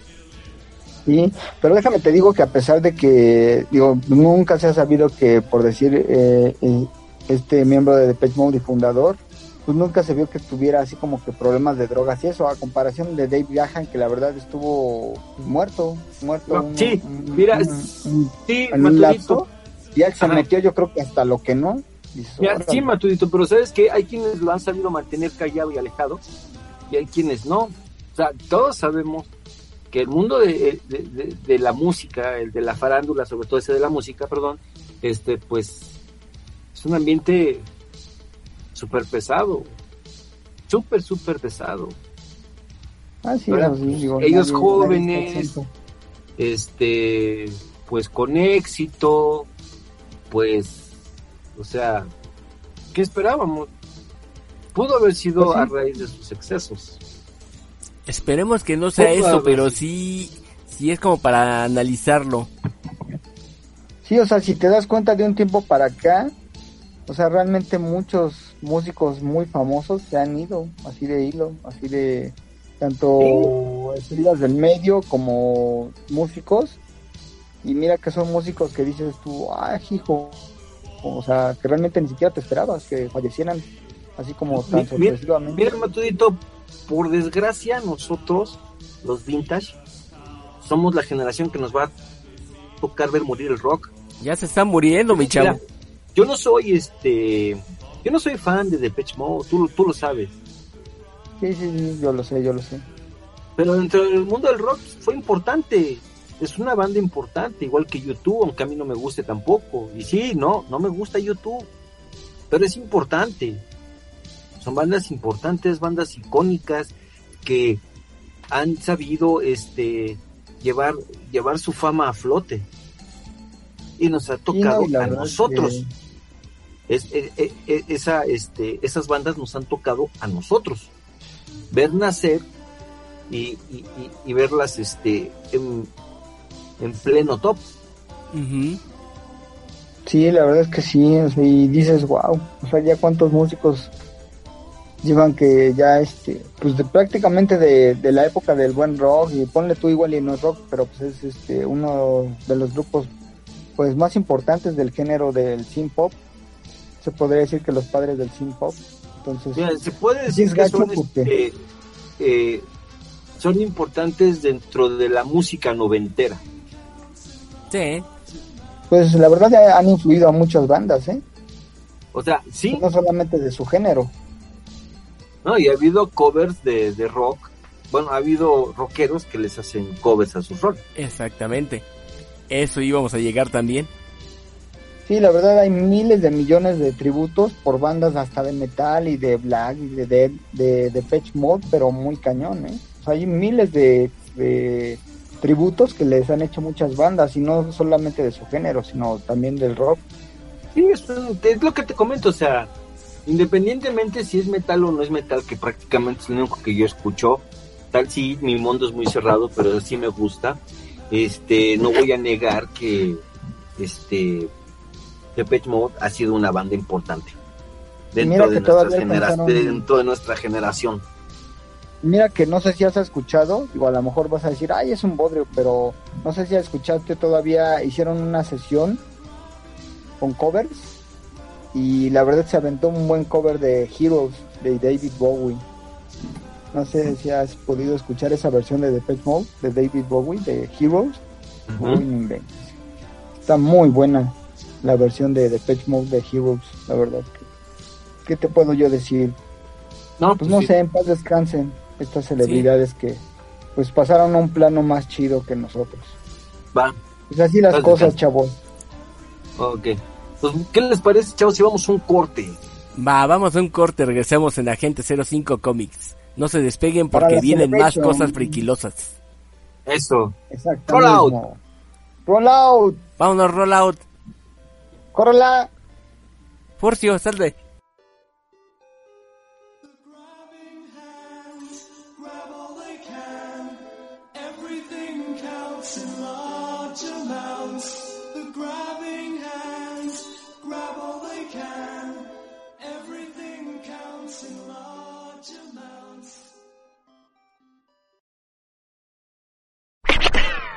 Sí, pero déjame te digo que a pesar de que, digo, nunca se ha sabido que, por decir, eh, eh, este miembro de Depeche Mode y fundador, pues nunca se vio que tuviera así como que problemas de drogas y eso, a comparación de Dave Gahan, que la verdad estuvo muerto, muerto. No, sí, un- mira, un- un- Sí, en un lapso, y él se metió yo creo que hasta lo que no. Dices, Mira, sí, Matudito, pero ¿sabes qué? Hay quienes lo han sabido mantener callado y alejado, y hay quienes no. O sea, todos sabemos que el mundo de, de- de- de la música, el de la farándula, sobre todo ese de la música, perdón, este, pues, es un ambiente súper pesado. Súper, súper pesado. Ah, sí, Ahora, sí, digo, ellos nadie- jóvenes, nadie. Este, pues con éxito, pues, o sea, ¿qué esperábamos? Pudo haber sido Pues sí. a raíz de sus excesos. Esperemos que no sea Pudo eso, pero sí, sí es como para analizarlo. Sí, o sea, si te das cuenta de un tiempo para acá, o sea, realmente muchos músicos muy famosos se han ido, así de hilo, así de tanto estrellas del medio como músicos. Y mira que son músicos que dices tú, ah, hijo, o sea, que realmente ni siquiera te esperabas que fallecieran así como tan Mi- mi- sorpresivamente. Mira, Matudito, por desgracia, nosotros, los vintage, somos la generación que nos va a tocar ver morir el rock. Ya se está muriendo, mi chavo. Mira, yo no soy este, yo no soy fan de Depeche Mode, tú, tú lo sabes. Sí, sí, sí, yo lo sé, yo lo sé. Pero dentro del mundo del rock fue importante. Es una banda importante, igual que YouTube, aunque a mí no me guste tampoco. Y sí, no, no me gusta YouTube. Pero es importante. Son bandas importantes, bandas icónicas que han sabido este llevar llevar su fama a flote. Y nos ha tocado no, a nosotros. que- Es, eh, eh, eh, esa, este, esas bandas nos han tocado a nosotros. Ver nacer y, y- y- y verlas este, en, en pleno top. Sí, la verdad es que sí, y dices, wow, o sea, ya cuántos músicos llevan que ya, este, pues de, prácticamente de, de la época del buen rock, y ponle tú igual y no es rock, pero pues es este, uno de los grupos pues más importantes del género del synth pop, se podría decir que los padres del synth pop, entonces, Mira, se puede decir que son, porque- este, eh, son importantes dentro de la música noventera. Sí. pues la verdad ya han influido a muchas bandas, ¿eh? O sea, sí, No solamente de su género. ¿no? Y ha habido covers de, de rock. Bueno, ha habido rockeros que les hacen covers a sus rock. Exactamente. Eso íbamos a llegar también. Sí, la verdad hay miles de millones de tributos por bandas hasta de metal y de black y de de, de, de Mode, pero muy cañón, ¿eh? O sea, hay miles de, de tributos que les han hecho muchas bandas y no solamente de su género, sino también del rock. Sí, es, es lo que te comento, o sea, independientemente si es metal o no es metal, que prácticamente es lo único que yo escucho, tal sí, mi mundo es muy cerrado, pero sí me gusta. Este, no voy a negar que este Depeche Mode ha sido una banda importante dentro, de, genera- alcanzaron- dentro de nuestra generación. Mira que no sé si has escuchado, digo, a lo mejor vas a decir, ay, es un bodrio, pero no sé si escuchaste, todavía hicieron una sesión con covers y la verdad se aventó un buen cover de Heroes de David Bowie. No sé si has podido escuchar esa versión de Depeche Mode de David Bowie de Heroes. No. Está muy buena la versión de Depeche Mode de Heroes, la verdad. ¿Qué te puedo yo decir? No, Pues no sí. sé, en paz descansen estas celebridades que pues pasaron a un plano más chido que nosotros. Va, Pues así las cosas, chavos. ok. Pues, ¿qué les parece, chavos, si vamos a un corte? Va, vamos a un corte, regresamos en Agente 05 Comics. No se despeguen porque vienen más cosas friquilosas. Eso. Exacto. Roll out. Roll out. Vámonos, roll out. Córrela. Furcio, salve. grab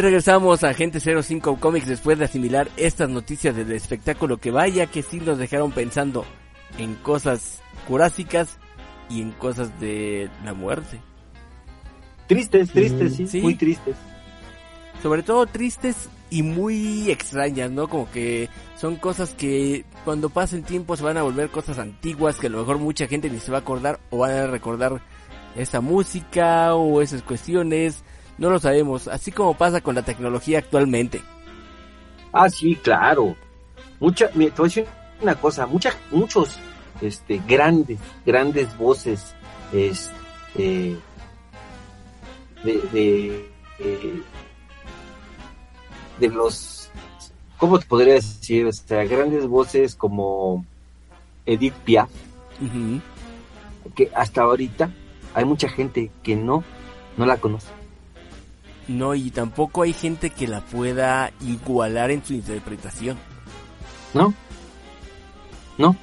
Y regresamos a Agente 05 Comics después de asimilar estas noticias del espectáculo que vaya que sí nos dejaron pensando en cosas jurásicas y en cosas de la muerte. Tristes, tristes, sí, Sí. muy tristes. sobre todo tristes y muy extrañas, ¿no? Como que son cosas que cuando pase el tiempo se van a volver cosas antiguas que a lo mejor mucha gente ni se va a acordar o van a recordar esa música o esas cuestiones, no lo sabemos, así como pasa con la tecnología actualmente. Ah, sí, claro. Mucha, te voy a decir una cosa, mucha, muchos, este, grandes, grandes voces, este, de, de, de, de los, ¿cómo te podría decir? O sea, grandes voces como Edith Piaf, que hasta ahorita hay mucha gente que no, no la conoce. No, y tampoco hay gente que la pueda igualar en su interpretación. ¿no? ¿No?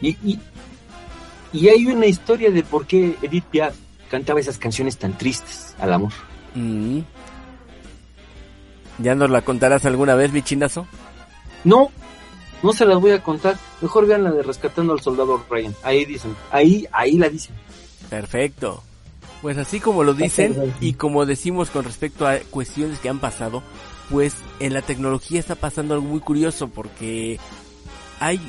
Y, y, y hay una historia de por qué Edith Piaf cantaba esas canciones tan tristes al amor. Mm. ¿Ya nos la contarás alguna vez, bichinazo? No, no se las voy a contar. Mejor vean la de Rescatando al Soldado Ryan. Ahí dicen, ahí, ahí la dicen. Perfecto. Pues así como lo dicen y como decimos con respecto a cuestiones que han pasado, pues en la tecnología está pasando algo muy curioso porque hay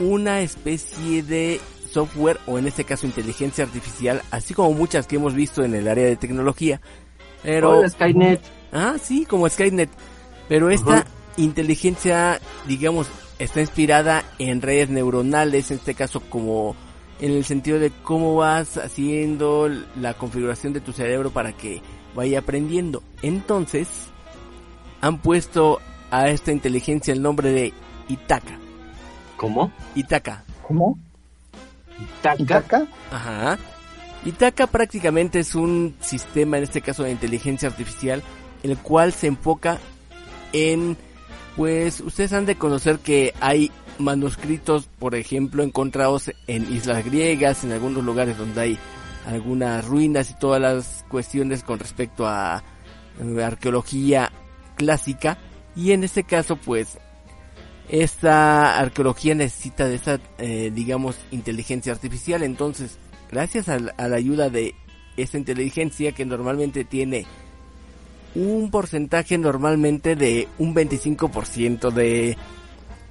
una especie de software o en este caso inteligencia artificial, así como muchas que hemos visto en el área de tecnología, pero Hola, Skynet. Ah, sí, como Skynet. Pero esta inteligencia, digamos, está inspirada en redes neuronales, en este caso como en el sentido de cómo vas haciendo la configuración de tu cerebro para que vaya aprendiendo. Entonces, han puesto a esta inteligencia el nombre de Itaka. ¿Cómo? Itaka. ¿Cómo? Taca. ¿Itaca? Ajá. Itaka prácticamente es un sistema, en este caso de inteligencia artificial, el cual se enfoca en, pues, ustedes han de conocer que hay manuscritos, por ejemplo, encontrados en islas griegas, en algunos lugares donde hay algunas ruinas y todas las cuestiones con respecto a eh, arqueología clásica. Y en este caso, pues, esta arqueología necesita de esa, eh, digamos, inteligencia artificial. Entonces, gracias a, a la ayuda de esta inteligencia que normalmente tiene un porcentaje normalmente de un 25% de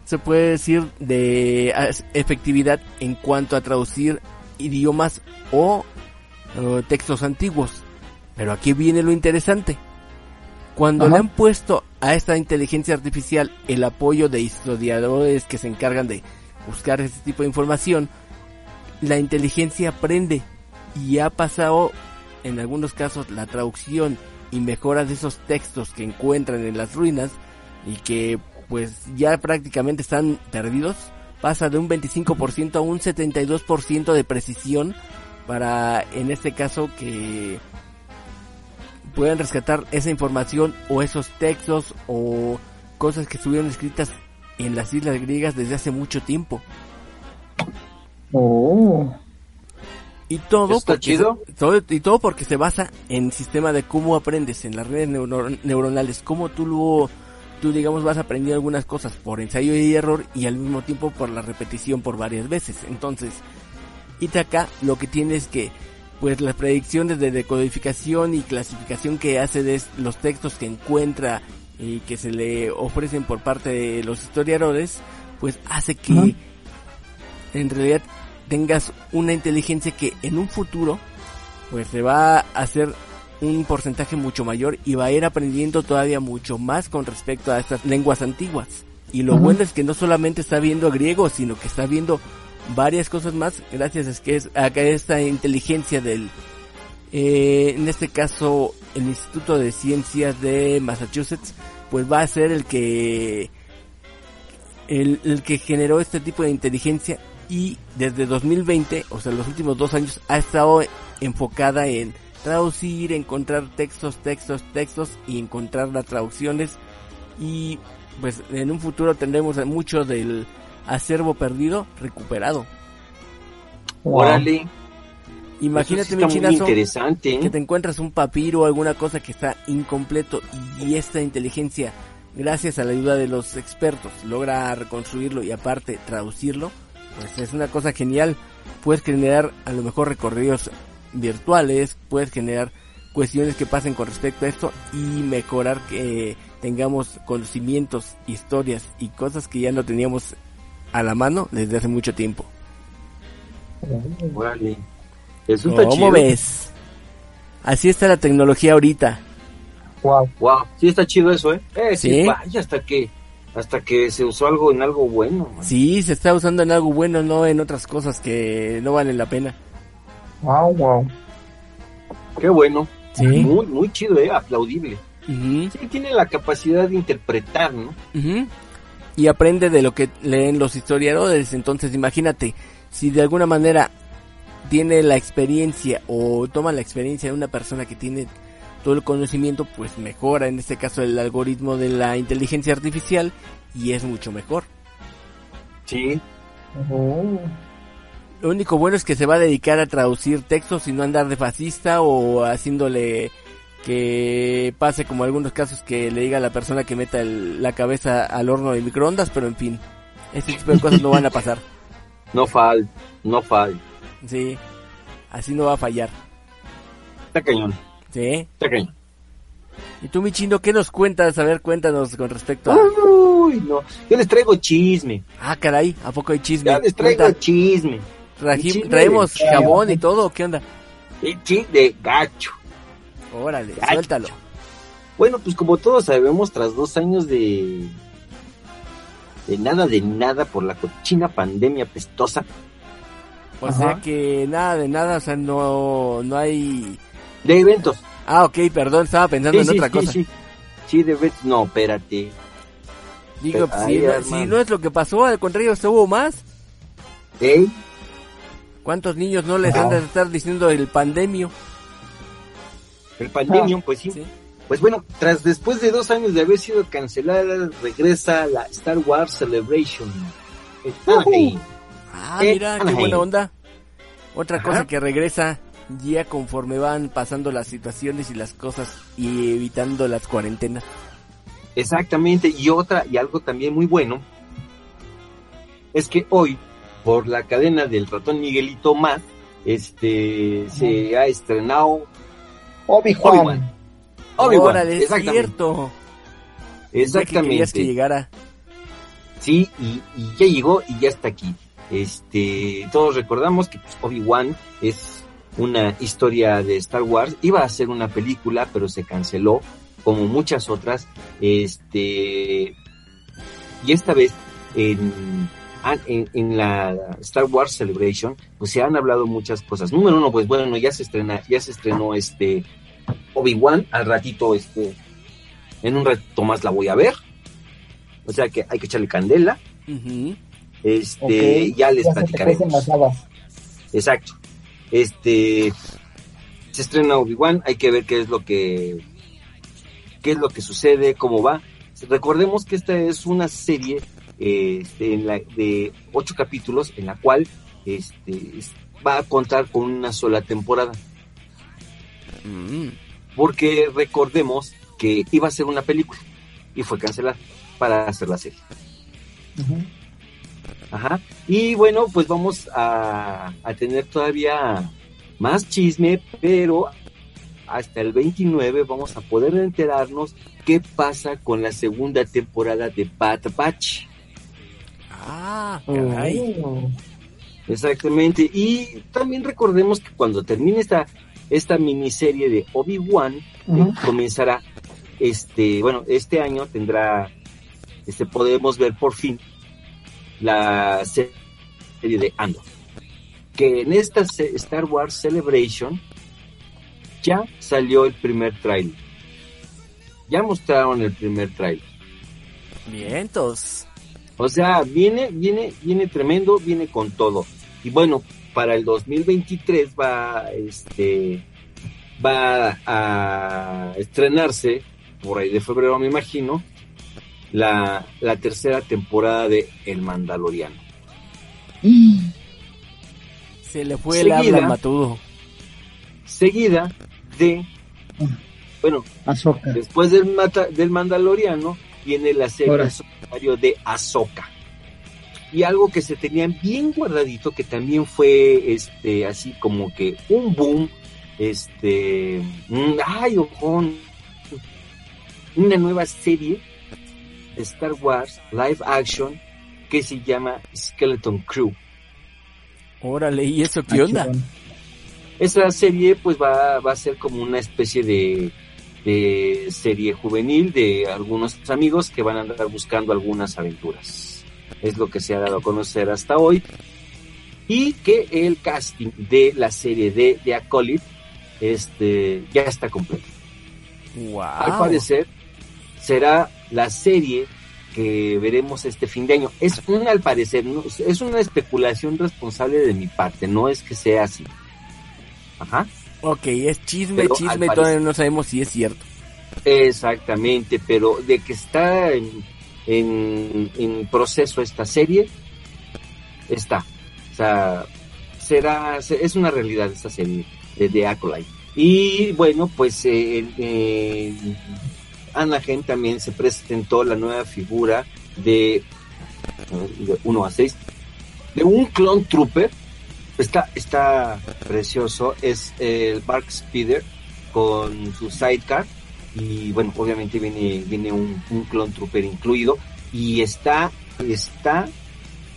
se puede decir de efectividad en cuanto a traducir idiomas o textos antiguos. Pero aquí viene lo interesante. Cuando Ajá. le han puesto a esta inteligencia artificial el apoyo de historiadores que se encargan de buscar este tipo de información, la inteligencia aprende y ha pasado en algunos casos la traducción y mejora de esos textos que encuentran en las ruinas y que pues ya prácticamente están perdidos, pasa de un 25% a un 72% de precisión para en este caso que puedan rescatar esa información o esos textos o cosas que estuvieron escritas en las islas griegas desde hace mucho tiempo. Oh. Y todo, ¿Está porque chido? se- todo- y todo porque se basa en el sistema de cómo aprendes, en las redes neuro- neuronales, cómo tú luego, tú digamos vas aprendiendo algunas cosas por ensayo y error y al mismo tiempo por la repetición por varias veces. Entonces, Itaca lo que tiene es que, pues las predicciones de decodificación y clasificación que hace de los textos que encuentra y que se le ofrecen por parte de los historiadores, pues hace que en realidad tengas una inteligencia que en un futuro pues se va a hacer un porcentaje mucho mayor y va a ir aprendiendo todavía mucho más con respecto a estas lenguas antiguas. Y lo bueno es que no solamente está viendo griego, sino que está viendo varias cosas más gracias a que es esta inteligencia del eh, en este caso el Instituto de Ciencias de Massachusetts pues va a ser el que el que generó este tipo de inteligencia y desde 2020, o sea, los últimos dos años, ha estado enfocada en traducir, encontrar textos, textos, textos y encontrar las traducciones y pues en un futuro tendremos mucho del acervo perdido recuperado. Wow. Órale. Imagínate, Eso sí mi chinazo, interesante, ¿eh? que te encuentras un papiro o alguna cosa que está incompleto y esta inteligencia, gracias a la ayuda de los expertos, logra reconstruirlo y aparte traducirlo, pues es una cosa genial. Puedes generar a lo mejor recorridos virtuales, puedes generar cuestiones que pasen con respecto a esto y mejorar que tengamos conocimientos, historias y cosas que ya no teníamos a la mano desde hace mucho tiempo. Órale. Eso está ¿Cómo chido. ves? Así está la tecnología ahorita. Wow. Wow, sí está chido eso, ¿eh? Eh, sí, Sí. vaya, hasta que hasta que se usó algo en algo bueno. man. Sí, se está usando en algo bueno, no en otras cosas que no valen la pena. Wow, wow. Qué bueno. Sí. Muy muy chido, ¿eh? Aplaudible. Sí tiene la capacidad de interpretar, ¿no? ujú. Y aprende de lo que leen los historiadores. Entonces, imagínate, si de alguna manera tiene la experiencia o toma la experiencia de una persona que tiene todo el conocimiento, pues mejora en este caso el algoritmo de la inteligencia artificial y es mucho mejor. Sí. Oh. Lo único bueno es que se va a dedicar a traducir textos y no andar de fascista o haciéndole que pase como algunos casos que le diga a la persona que meta el- la cabeza al horno de microondas, pero en fin, este tipo de cosas no van a pasar. No fal, no fal. Sí, así no va a fallar. Está cañón, Sí. está cañón. ¿Y tú, mi chino, qué nos cuentas? A ver, cuéntanos con respecto a... Uy, no. Yo les traigo chisme. Ah, caray, ¿a poco hay chisme? Ya les traigo Cuenta, chisme. Traji- chisme ¿Traemos de- jabón y todo o qué onda? Y chisme gacho. Órale, suéltalo. Bueno, pues como todos sabemos, tras dos años de de nada de nada por la cochina pandemia pestosa O Ajá. sea que nada de nada, o sea, no, no hay... de eventos. Ah, ok, perdón, estaba pensando en sí, otra sí, cosa. sí. Sí, de eventos. No, espérate. Digo, si, no, hermano. si no es lo que pasó, al contrario, se hubo más. ¿Eh? ¿Cuántos niños no les han de estar diciendo el pandemio? El pandemia, pues sí. Sí. Pues bueno, tras después de dos años de haber sido cancelada, regresa la Star Wars Celebration. Anaheim. Ah, Eh, mira, qué buena onda. Otra Ajá. cosa que regresa ya conforme van pasando las situaciones y las cosas y evitando las cuarentenas. Exactamente, y otra, y algo también muy bueno, es que hoy, por la cadena del ratón Miguelito más, este, se ha estrenado Obi-Wan. Obi-Wan. Es exactamente. cierto. Ya que que Exactamente. llegara. Sí, y, y ya llegó y ya está aquí. Este, todos recordamos que pues, Obi-Wan es una historia de Star Wars. Iba a ser una película, pero se canceló, como muchas otras. Este, y esta vez en, ah, en, en la Star Wars Celebration, pues se han hablado muchas cosas. Número uno, pues bueno, ya se estrena, ya se estrenó este Obi-Wan. Al ratito, este, en un rato más la voy a ver. O sea que hay que echarle candela. Este, ya les platicaré. Exacto. Este, se estrena Obi-Wan, hay que ver qué es lo que, qué es lo que sucede, cómo va. Recordemos que esta es una serie este, en la, de ocho capítulos en la cual este, es- va a contar con una sola temporada. Mm. Porque recordemos que iba a ser una película y fue cancelada para hacer la serie. Ajá. Y bueno, pues vamos a, a tener todavía más chisme, pero hasta el 29 vamos a poder enterarnos qué pasa con la segunda temporada de Bad Batch. Ah, caray. Oh. Exactamente. Y también recordemos que cuando termine esta, esta miniserie de Obi-Wan, eh, comenzará este, bueno, este año tendrá, este, podemos ver por fin la serie de Andor. Que en esta Star Wars Celebration ya salió el primer trailer. Ya mostraron el primer trailer. Vientos. O sea, viene, viene, viene tremendo, viene con todo. Y bueno, para el 2023 va, este, va a estrenarse, por ahí de febrero me imagino, la, la tercera temporada de El Mandaloriano. Se le fue Seguida. el habla matudo. Seguida de, bueno, después del, mata- del Mandaloriano viene la serie de Ahsoka. Y algo que se tenían bien guardadito, que también fue este así como que un boom, este, ay, ojón, una nueva serie Star Wars live action que se llama Skeleton Crew. Órale, ¿y eso Ah, qué onda? chingón. Esta serie pues va, va a ser como una especie de, de serie juvenil de algunos amigos que van a andar buscando algunas aventuras. Es lo que se ha dado a conocer hasta hoy. Y que el casting de la serie de The Acolyte este, ya está completo. Wow. Al parecer será la serie que veremos este fin de año. Es un al parecer, no- es una especulación responsable de mi parte, no es que sea así. Ajá. Ok, es chisme, Pero chisme, todavía no sabemos si es cierto. Exactamente, pero de que está en, en, en proceso esta serie, está. O sea, será, se- es una realidad esta serie de The Acolyte. Y bueno, pues eh, Anaheim también se presentó la nueva figura de, de 1 a 6, de un clone trooper. Está, está precioso, es el Bark Speeder con su sidecar y bueno, obviamente viene, viene un, un clone trooper incluido y está, está,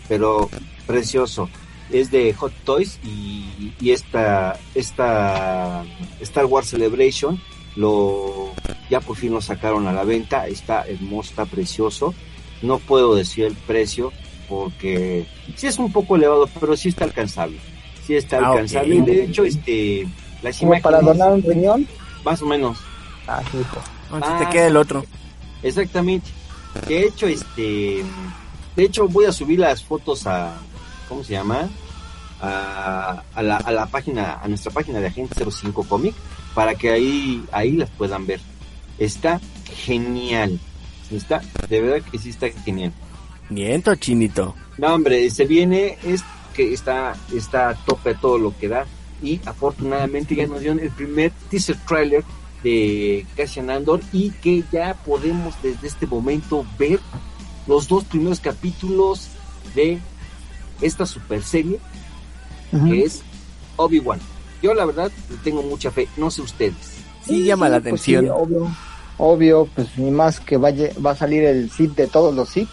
pero precioso. Es de Hot Toys y, y esta, esta Star Wars Celebration lo, ya por fin lo sacaron a la venta, está hermoso, está precioso. No puedo decir el precio porque sí es un poco elevado, pero sí está alcanzable. Sí está Ah, alcanzable. De hecho, este, las Como para donar un riñón. más o menos, Ah, sí, hijo. Entonces Ah, te queda el otro. Exactamente. De hecho, este, de hecho voy a subir las fotos a, ¿cómo se llama? A, a la, a la página, a nuestra página de Agente 05 Comic, para que ahí, ahí las puedan ver. Está genial. Está, de verdad que sí está genial. Miento, chinito. No, hombre, se viene, es que está, está a tope todo lo que da. Y afortunadamente ya nos dieron el primer teaser trailer de Cassian Andor y que ya podemos desde este momento ver los dos primeros capítulos de esta super serie que es Obi-Wan. Yo la verdad tengo mucha fe, no sé ustedes. Sí, llama la pues sí, atención. obvio, obvio, pues ni más que vaya, va a salir el Sith de todos los Sith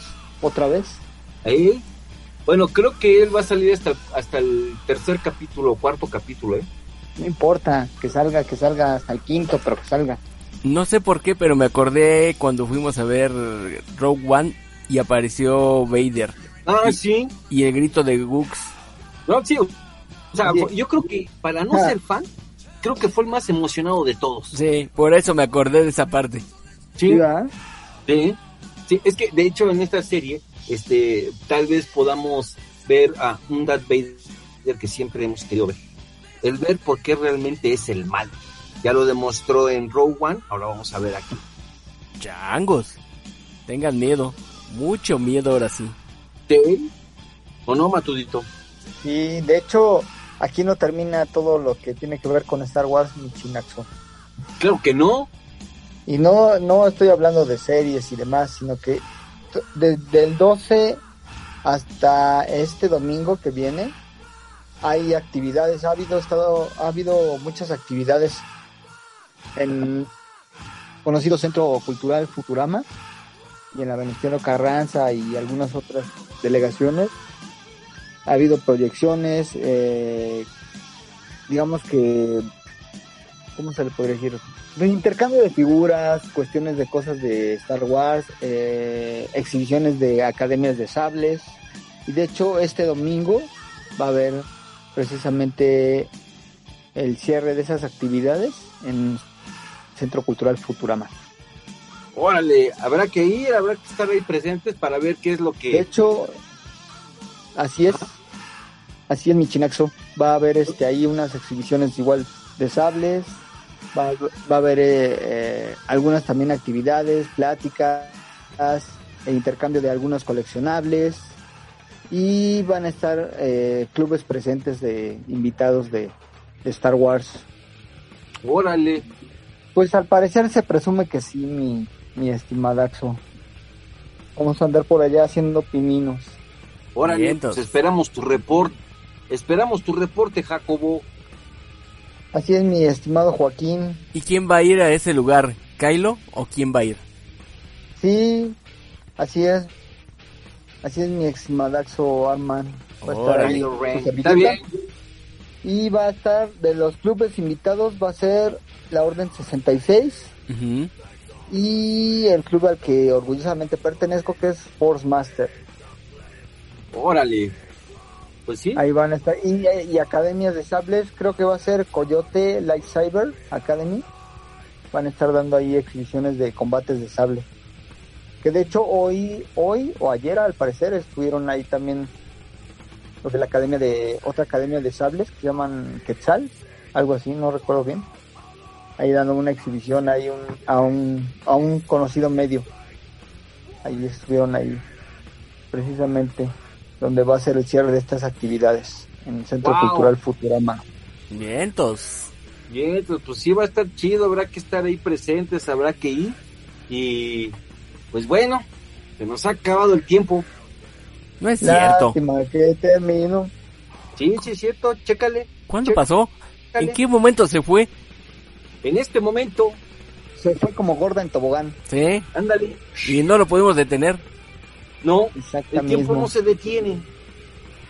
otra vez. ¿Eh? Bueno, creo que él va a salir hasta, hasta el tercer capítulo cuarto capítulo, ¿eh? No importa, que salga, que salga hasta el quinto, pero que salga. No sé por qué, pero me acordé cuando fuimos a ver Rogue One y apareció Vader Ah, sí. y el grito de Gux. No, sí. O sea, yo creo que para no Ah. ser fan, creo que fue el más emocionado de todos. Sí, por eso me acordé de esa parte. Sí, ¿Sí? Sí. Es que de hecho en esta serie, este, tal vez podamos ver a un Darth Vader que siempre hemos querido ver. El ver por qué realmente es el mal. Ya lo demostró en Rogue One, ahora vamos a ver aquí. Changos. Tengan miedo. Mucho miedo ahora sí. ¿Sí? ¿O no, Matudito? Sí, de hecho, aquí no termina todo lo que tiene que ver con Star Wars ni Chinaxo. Claro que no. Y no, no estoy hablando de series y demás, sino que desde el 12 hasta este domingo que viene hay actividades, ha habido estado, ha habido muchas actividades en conocido Centro Cultural Futurama y en la Venustiano Carranza y algunas otras delegaciones. Ha habido proyecciones, eh, digamos que, ¿cómo se le podría decir? De intercambio de figuras, cuestiones de cosas de Star Wars, eh, exhibiciones de academias de sables. Y de hecho, este domingo va a haber precisamente el cierre de esas actividades en Centro Cultural Futurama. Órale, habrá que ir, habrá que estar ahí presentes para ver qué es lo De que... hecho, así es. Así es, mi chinaxo. Va a haber este ahí unas exhibiciones igual de sables. Va, a- va a haber eh, eh, algunas también actividades, pláticas, e intercambio de algunos coleccionables. Y van a estar eh, clubes presentes de invitados de, de Star Wars. Órale, Pues al parecer se presume que sí, mi, mi estimadaxo. Vamos a andar por allá haciendo pininos. órale, Vientos. pues esperamos tu reporte. Esperamos tu reporte, Jacobo. Así es, mi estimado Joaquín. ¿Y quién va a ir a ese lugar? ¿Kylo o quién va a ir? Sí, así es. Así es, mi estimadaxo Arman. Va a estar ahí Está bien. Y va a estar, de los clubes invitados, va a ser la Orden 66 Ujú. y el club al que orgullosamente pertenezco, que es Force Master. Órale. Pues sí. Ahí van a estar. Y, academias de sables, creo que va a ser Coyote Lightsaber Academy. Van a estar dando ahí exhibiciones de combates de sable. Que de hecho hoy, hoy o ayer al parecer estuvieron ahí también los de la academia de, otra academia de sables que se llaman Quetzal, algo así, no recuerdo bien. Ahí dando una exhibición ahí un, a un, a un conocido medio. Ahí estuvieron ahí, precisamente, donde va a ser el cierre de estas actividades en el Centro Wow. Cultural Futurama. Vientos. Bien, entonces, pues sí va a estar chido, habrá que estar ahí presentes, habrá que ir. Y pues bueno, se nos ha acabado el tiempo. No es cierto. Lástima que termino. Sí, sí es cierto, chécale. ¿Cuándo pasó? ¿En qué momento se fue? En este momento, Se fue como gorda en tobogán. Sí. ándale. Y no lo pudimos detener. No, el tiempo no se detiene.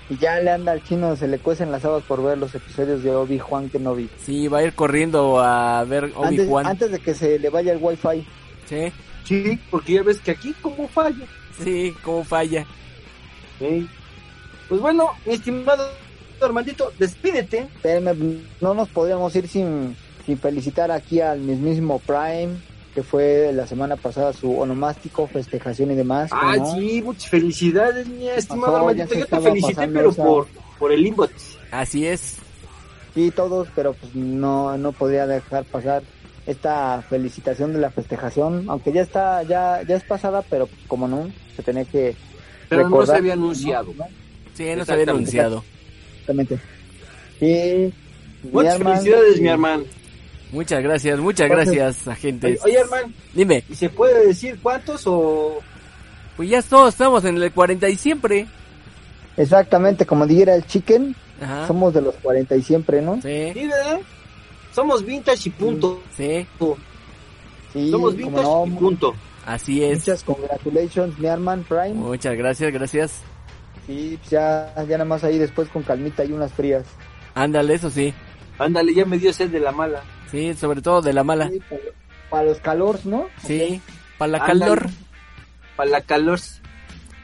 Y ya le anda al chino, se le cuecen las habas por ver los episodios de Obi-Juan que no vi. Sí, va a ir corriendo a ver Antes, Obi-Wan. antes de que se le vaya el wifi. Sí, Sí, porque ya ves que aquí como falla. sí, cómo falla. ¿eh? Pues bueno, mi estimado Armandito, despídete. No nos podríamos ir sin, sin felicitar aquí al mismísimo Prime, que fue la semana pasada su onomástico, festejación y demás. ¿cómo Ah, no? sí, muchas felicidades, mi estimado Pasó, Armandito. Yo te felicité, pero esa- por, por el inbox. Así es. Sí, todos, pero pues no, no podría dejar pasar esta felicitación de la festejación, aunque ya está, ya, ya es pasada, pero pues, como no, se tenía que Pero no se recordar- había anunciado. Sí, no se había Exactamente. anunciado. Exactamente. Y Muchas mi hermano- felicidades, mi hermano. Muchas gracias, muchas gracias, agentes. Oye, hermano, Dime, ¿y se puede decir cuántos o...? pues ya todos estamos en el 40 y siempre. Exactamente, como dijera el chicken, Ajá. somos de los 40 y siempre, ¿no? Sí, Sí, ¿verdad? Somos vintage y punto. sí, Sí, Somos como vintage no, y punto. así es. Muchas congratulations, mi hermano Prime. Muchas gracias, gracias. Sí, pues ya, ya nada más ahí después con calmita y unas frías. Ándale, eso sí. Ándale, ya me dio sed de la mala. Sí, sobre todo de la mala. Sí, para, para los calores, ¿no? Sí, para la Ándale. calor. Para la calor.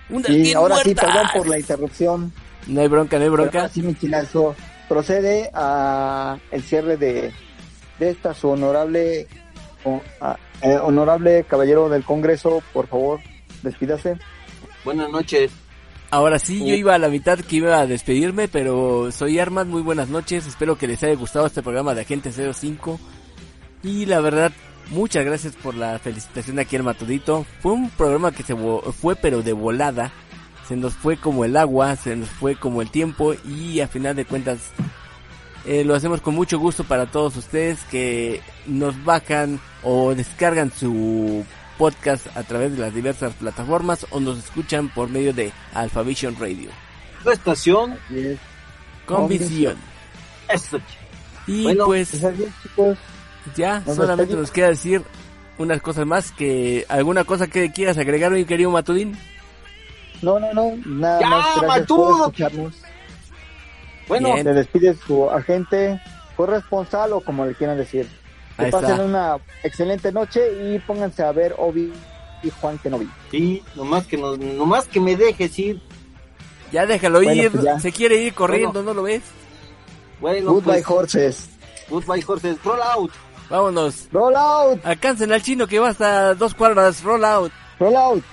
Una Y bien ahora sí, muerta. perdón por la interrupción. No hay bronca, no hay bronca. ahora sí, mi chilazo. Procede a el cierre de, de esta su honorable o- a- eh, honorable caballero del Congreso, por favor, despídase. Buenas noches. Ahora sí, yo iba a la mitad que iba a despedirme, pero soy Armas, muy buenas noches, espero que les haya gustado este programa de Agente 05. Y la verdad, muchas gracias por la felicitación aquí al Matudito. Fue un programa que se fue pero de volada, se nos fue como el agua, se nos fue como el tiempo y a final de cuentas eh, lo hacemos con mucho gusto para todos ustedes que nos bajan o descargan su podcast a través de las diversas plataformas o nos escuchan por medio de Alphavision Radio. Tu estación. Es. Con visión. Eso. Y Bueno, pues Pues chicos. ya nos solamente nos queda decir unas cosas más que alguna cosa que quieras agregar mi querido Matudín. No, no, no, nada ¡Ya, más. Gracias Matudo! por escucharnos. Bueno, Bien. Se despide su agente corresponsal o como le quieran decir. Que Ahí pasen está. una excelente noche y pónganse a ver Obi y Juan Kenobi. sí, nomás que, nos, nomás que me dejes ir. Ya déjalo Bueno, ir, pues ya. se quiere ir corriendo, Bueno. ¿no lo ves? Bueno, Goodbye pues, horses. Goodbye, horses. Roll out. Vámonos. Roll out. Alcancen al chino que va hasta dos cuadras, roll out. Roll out.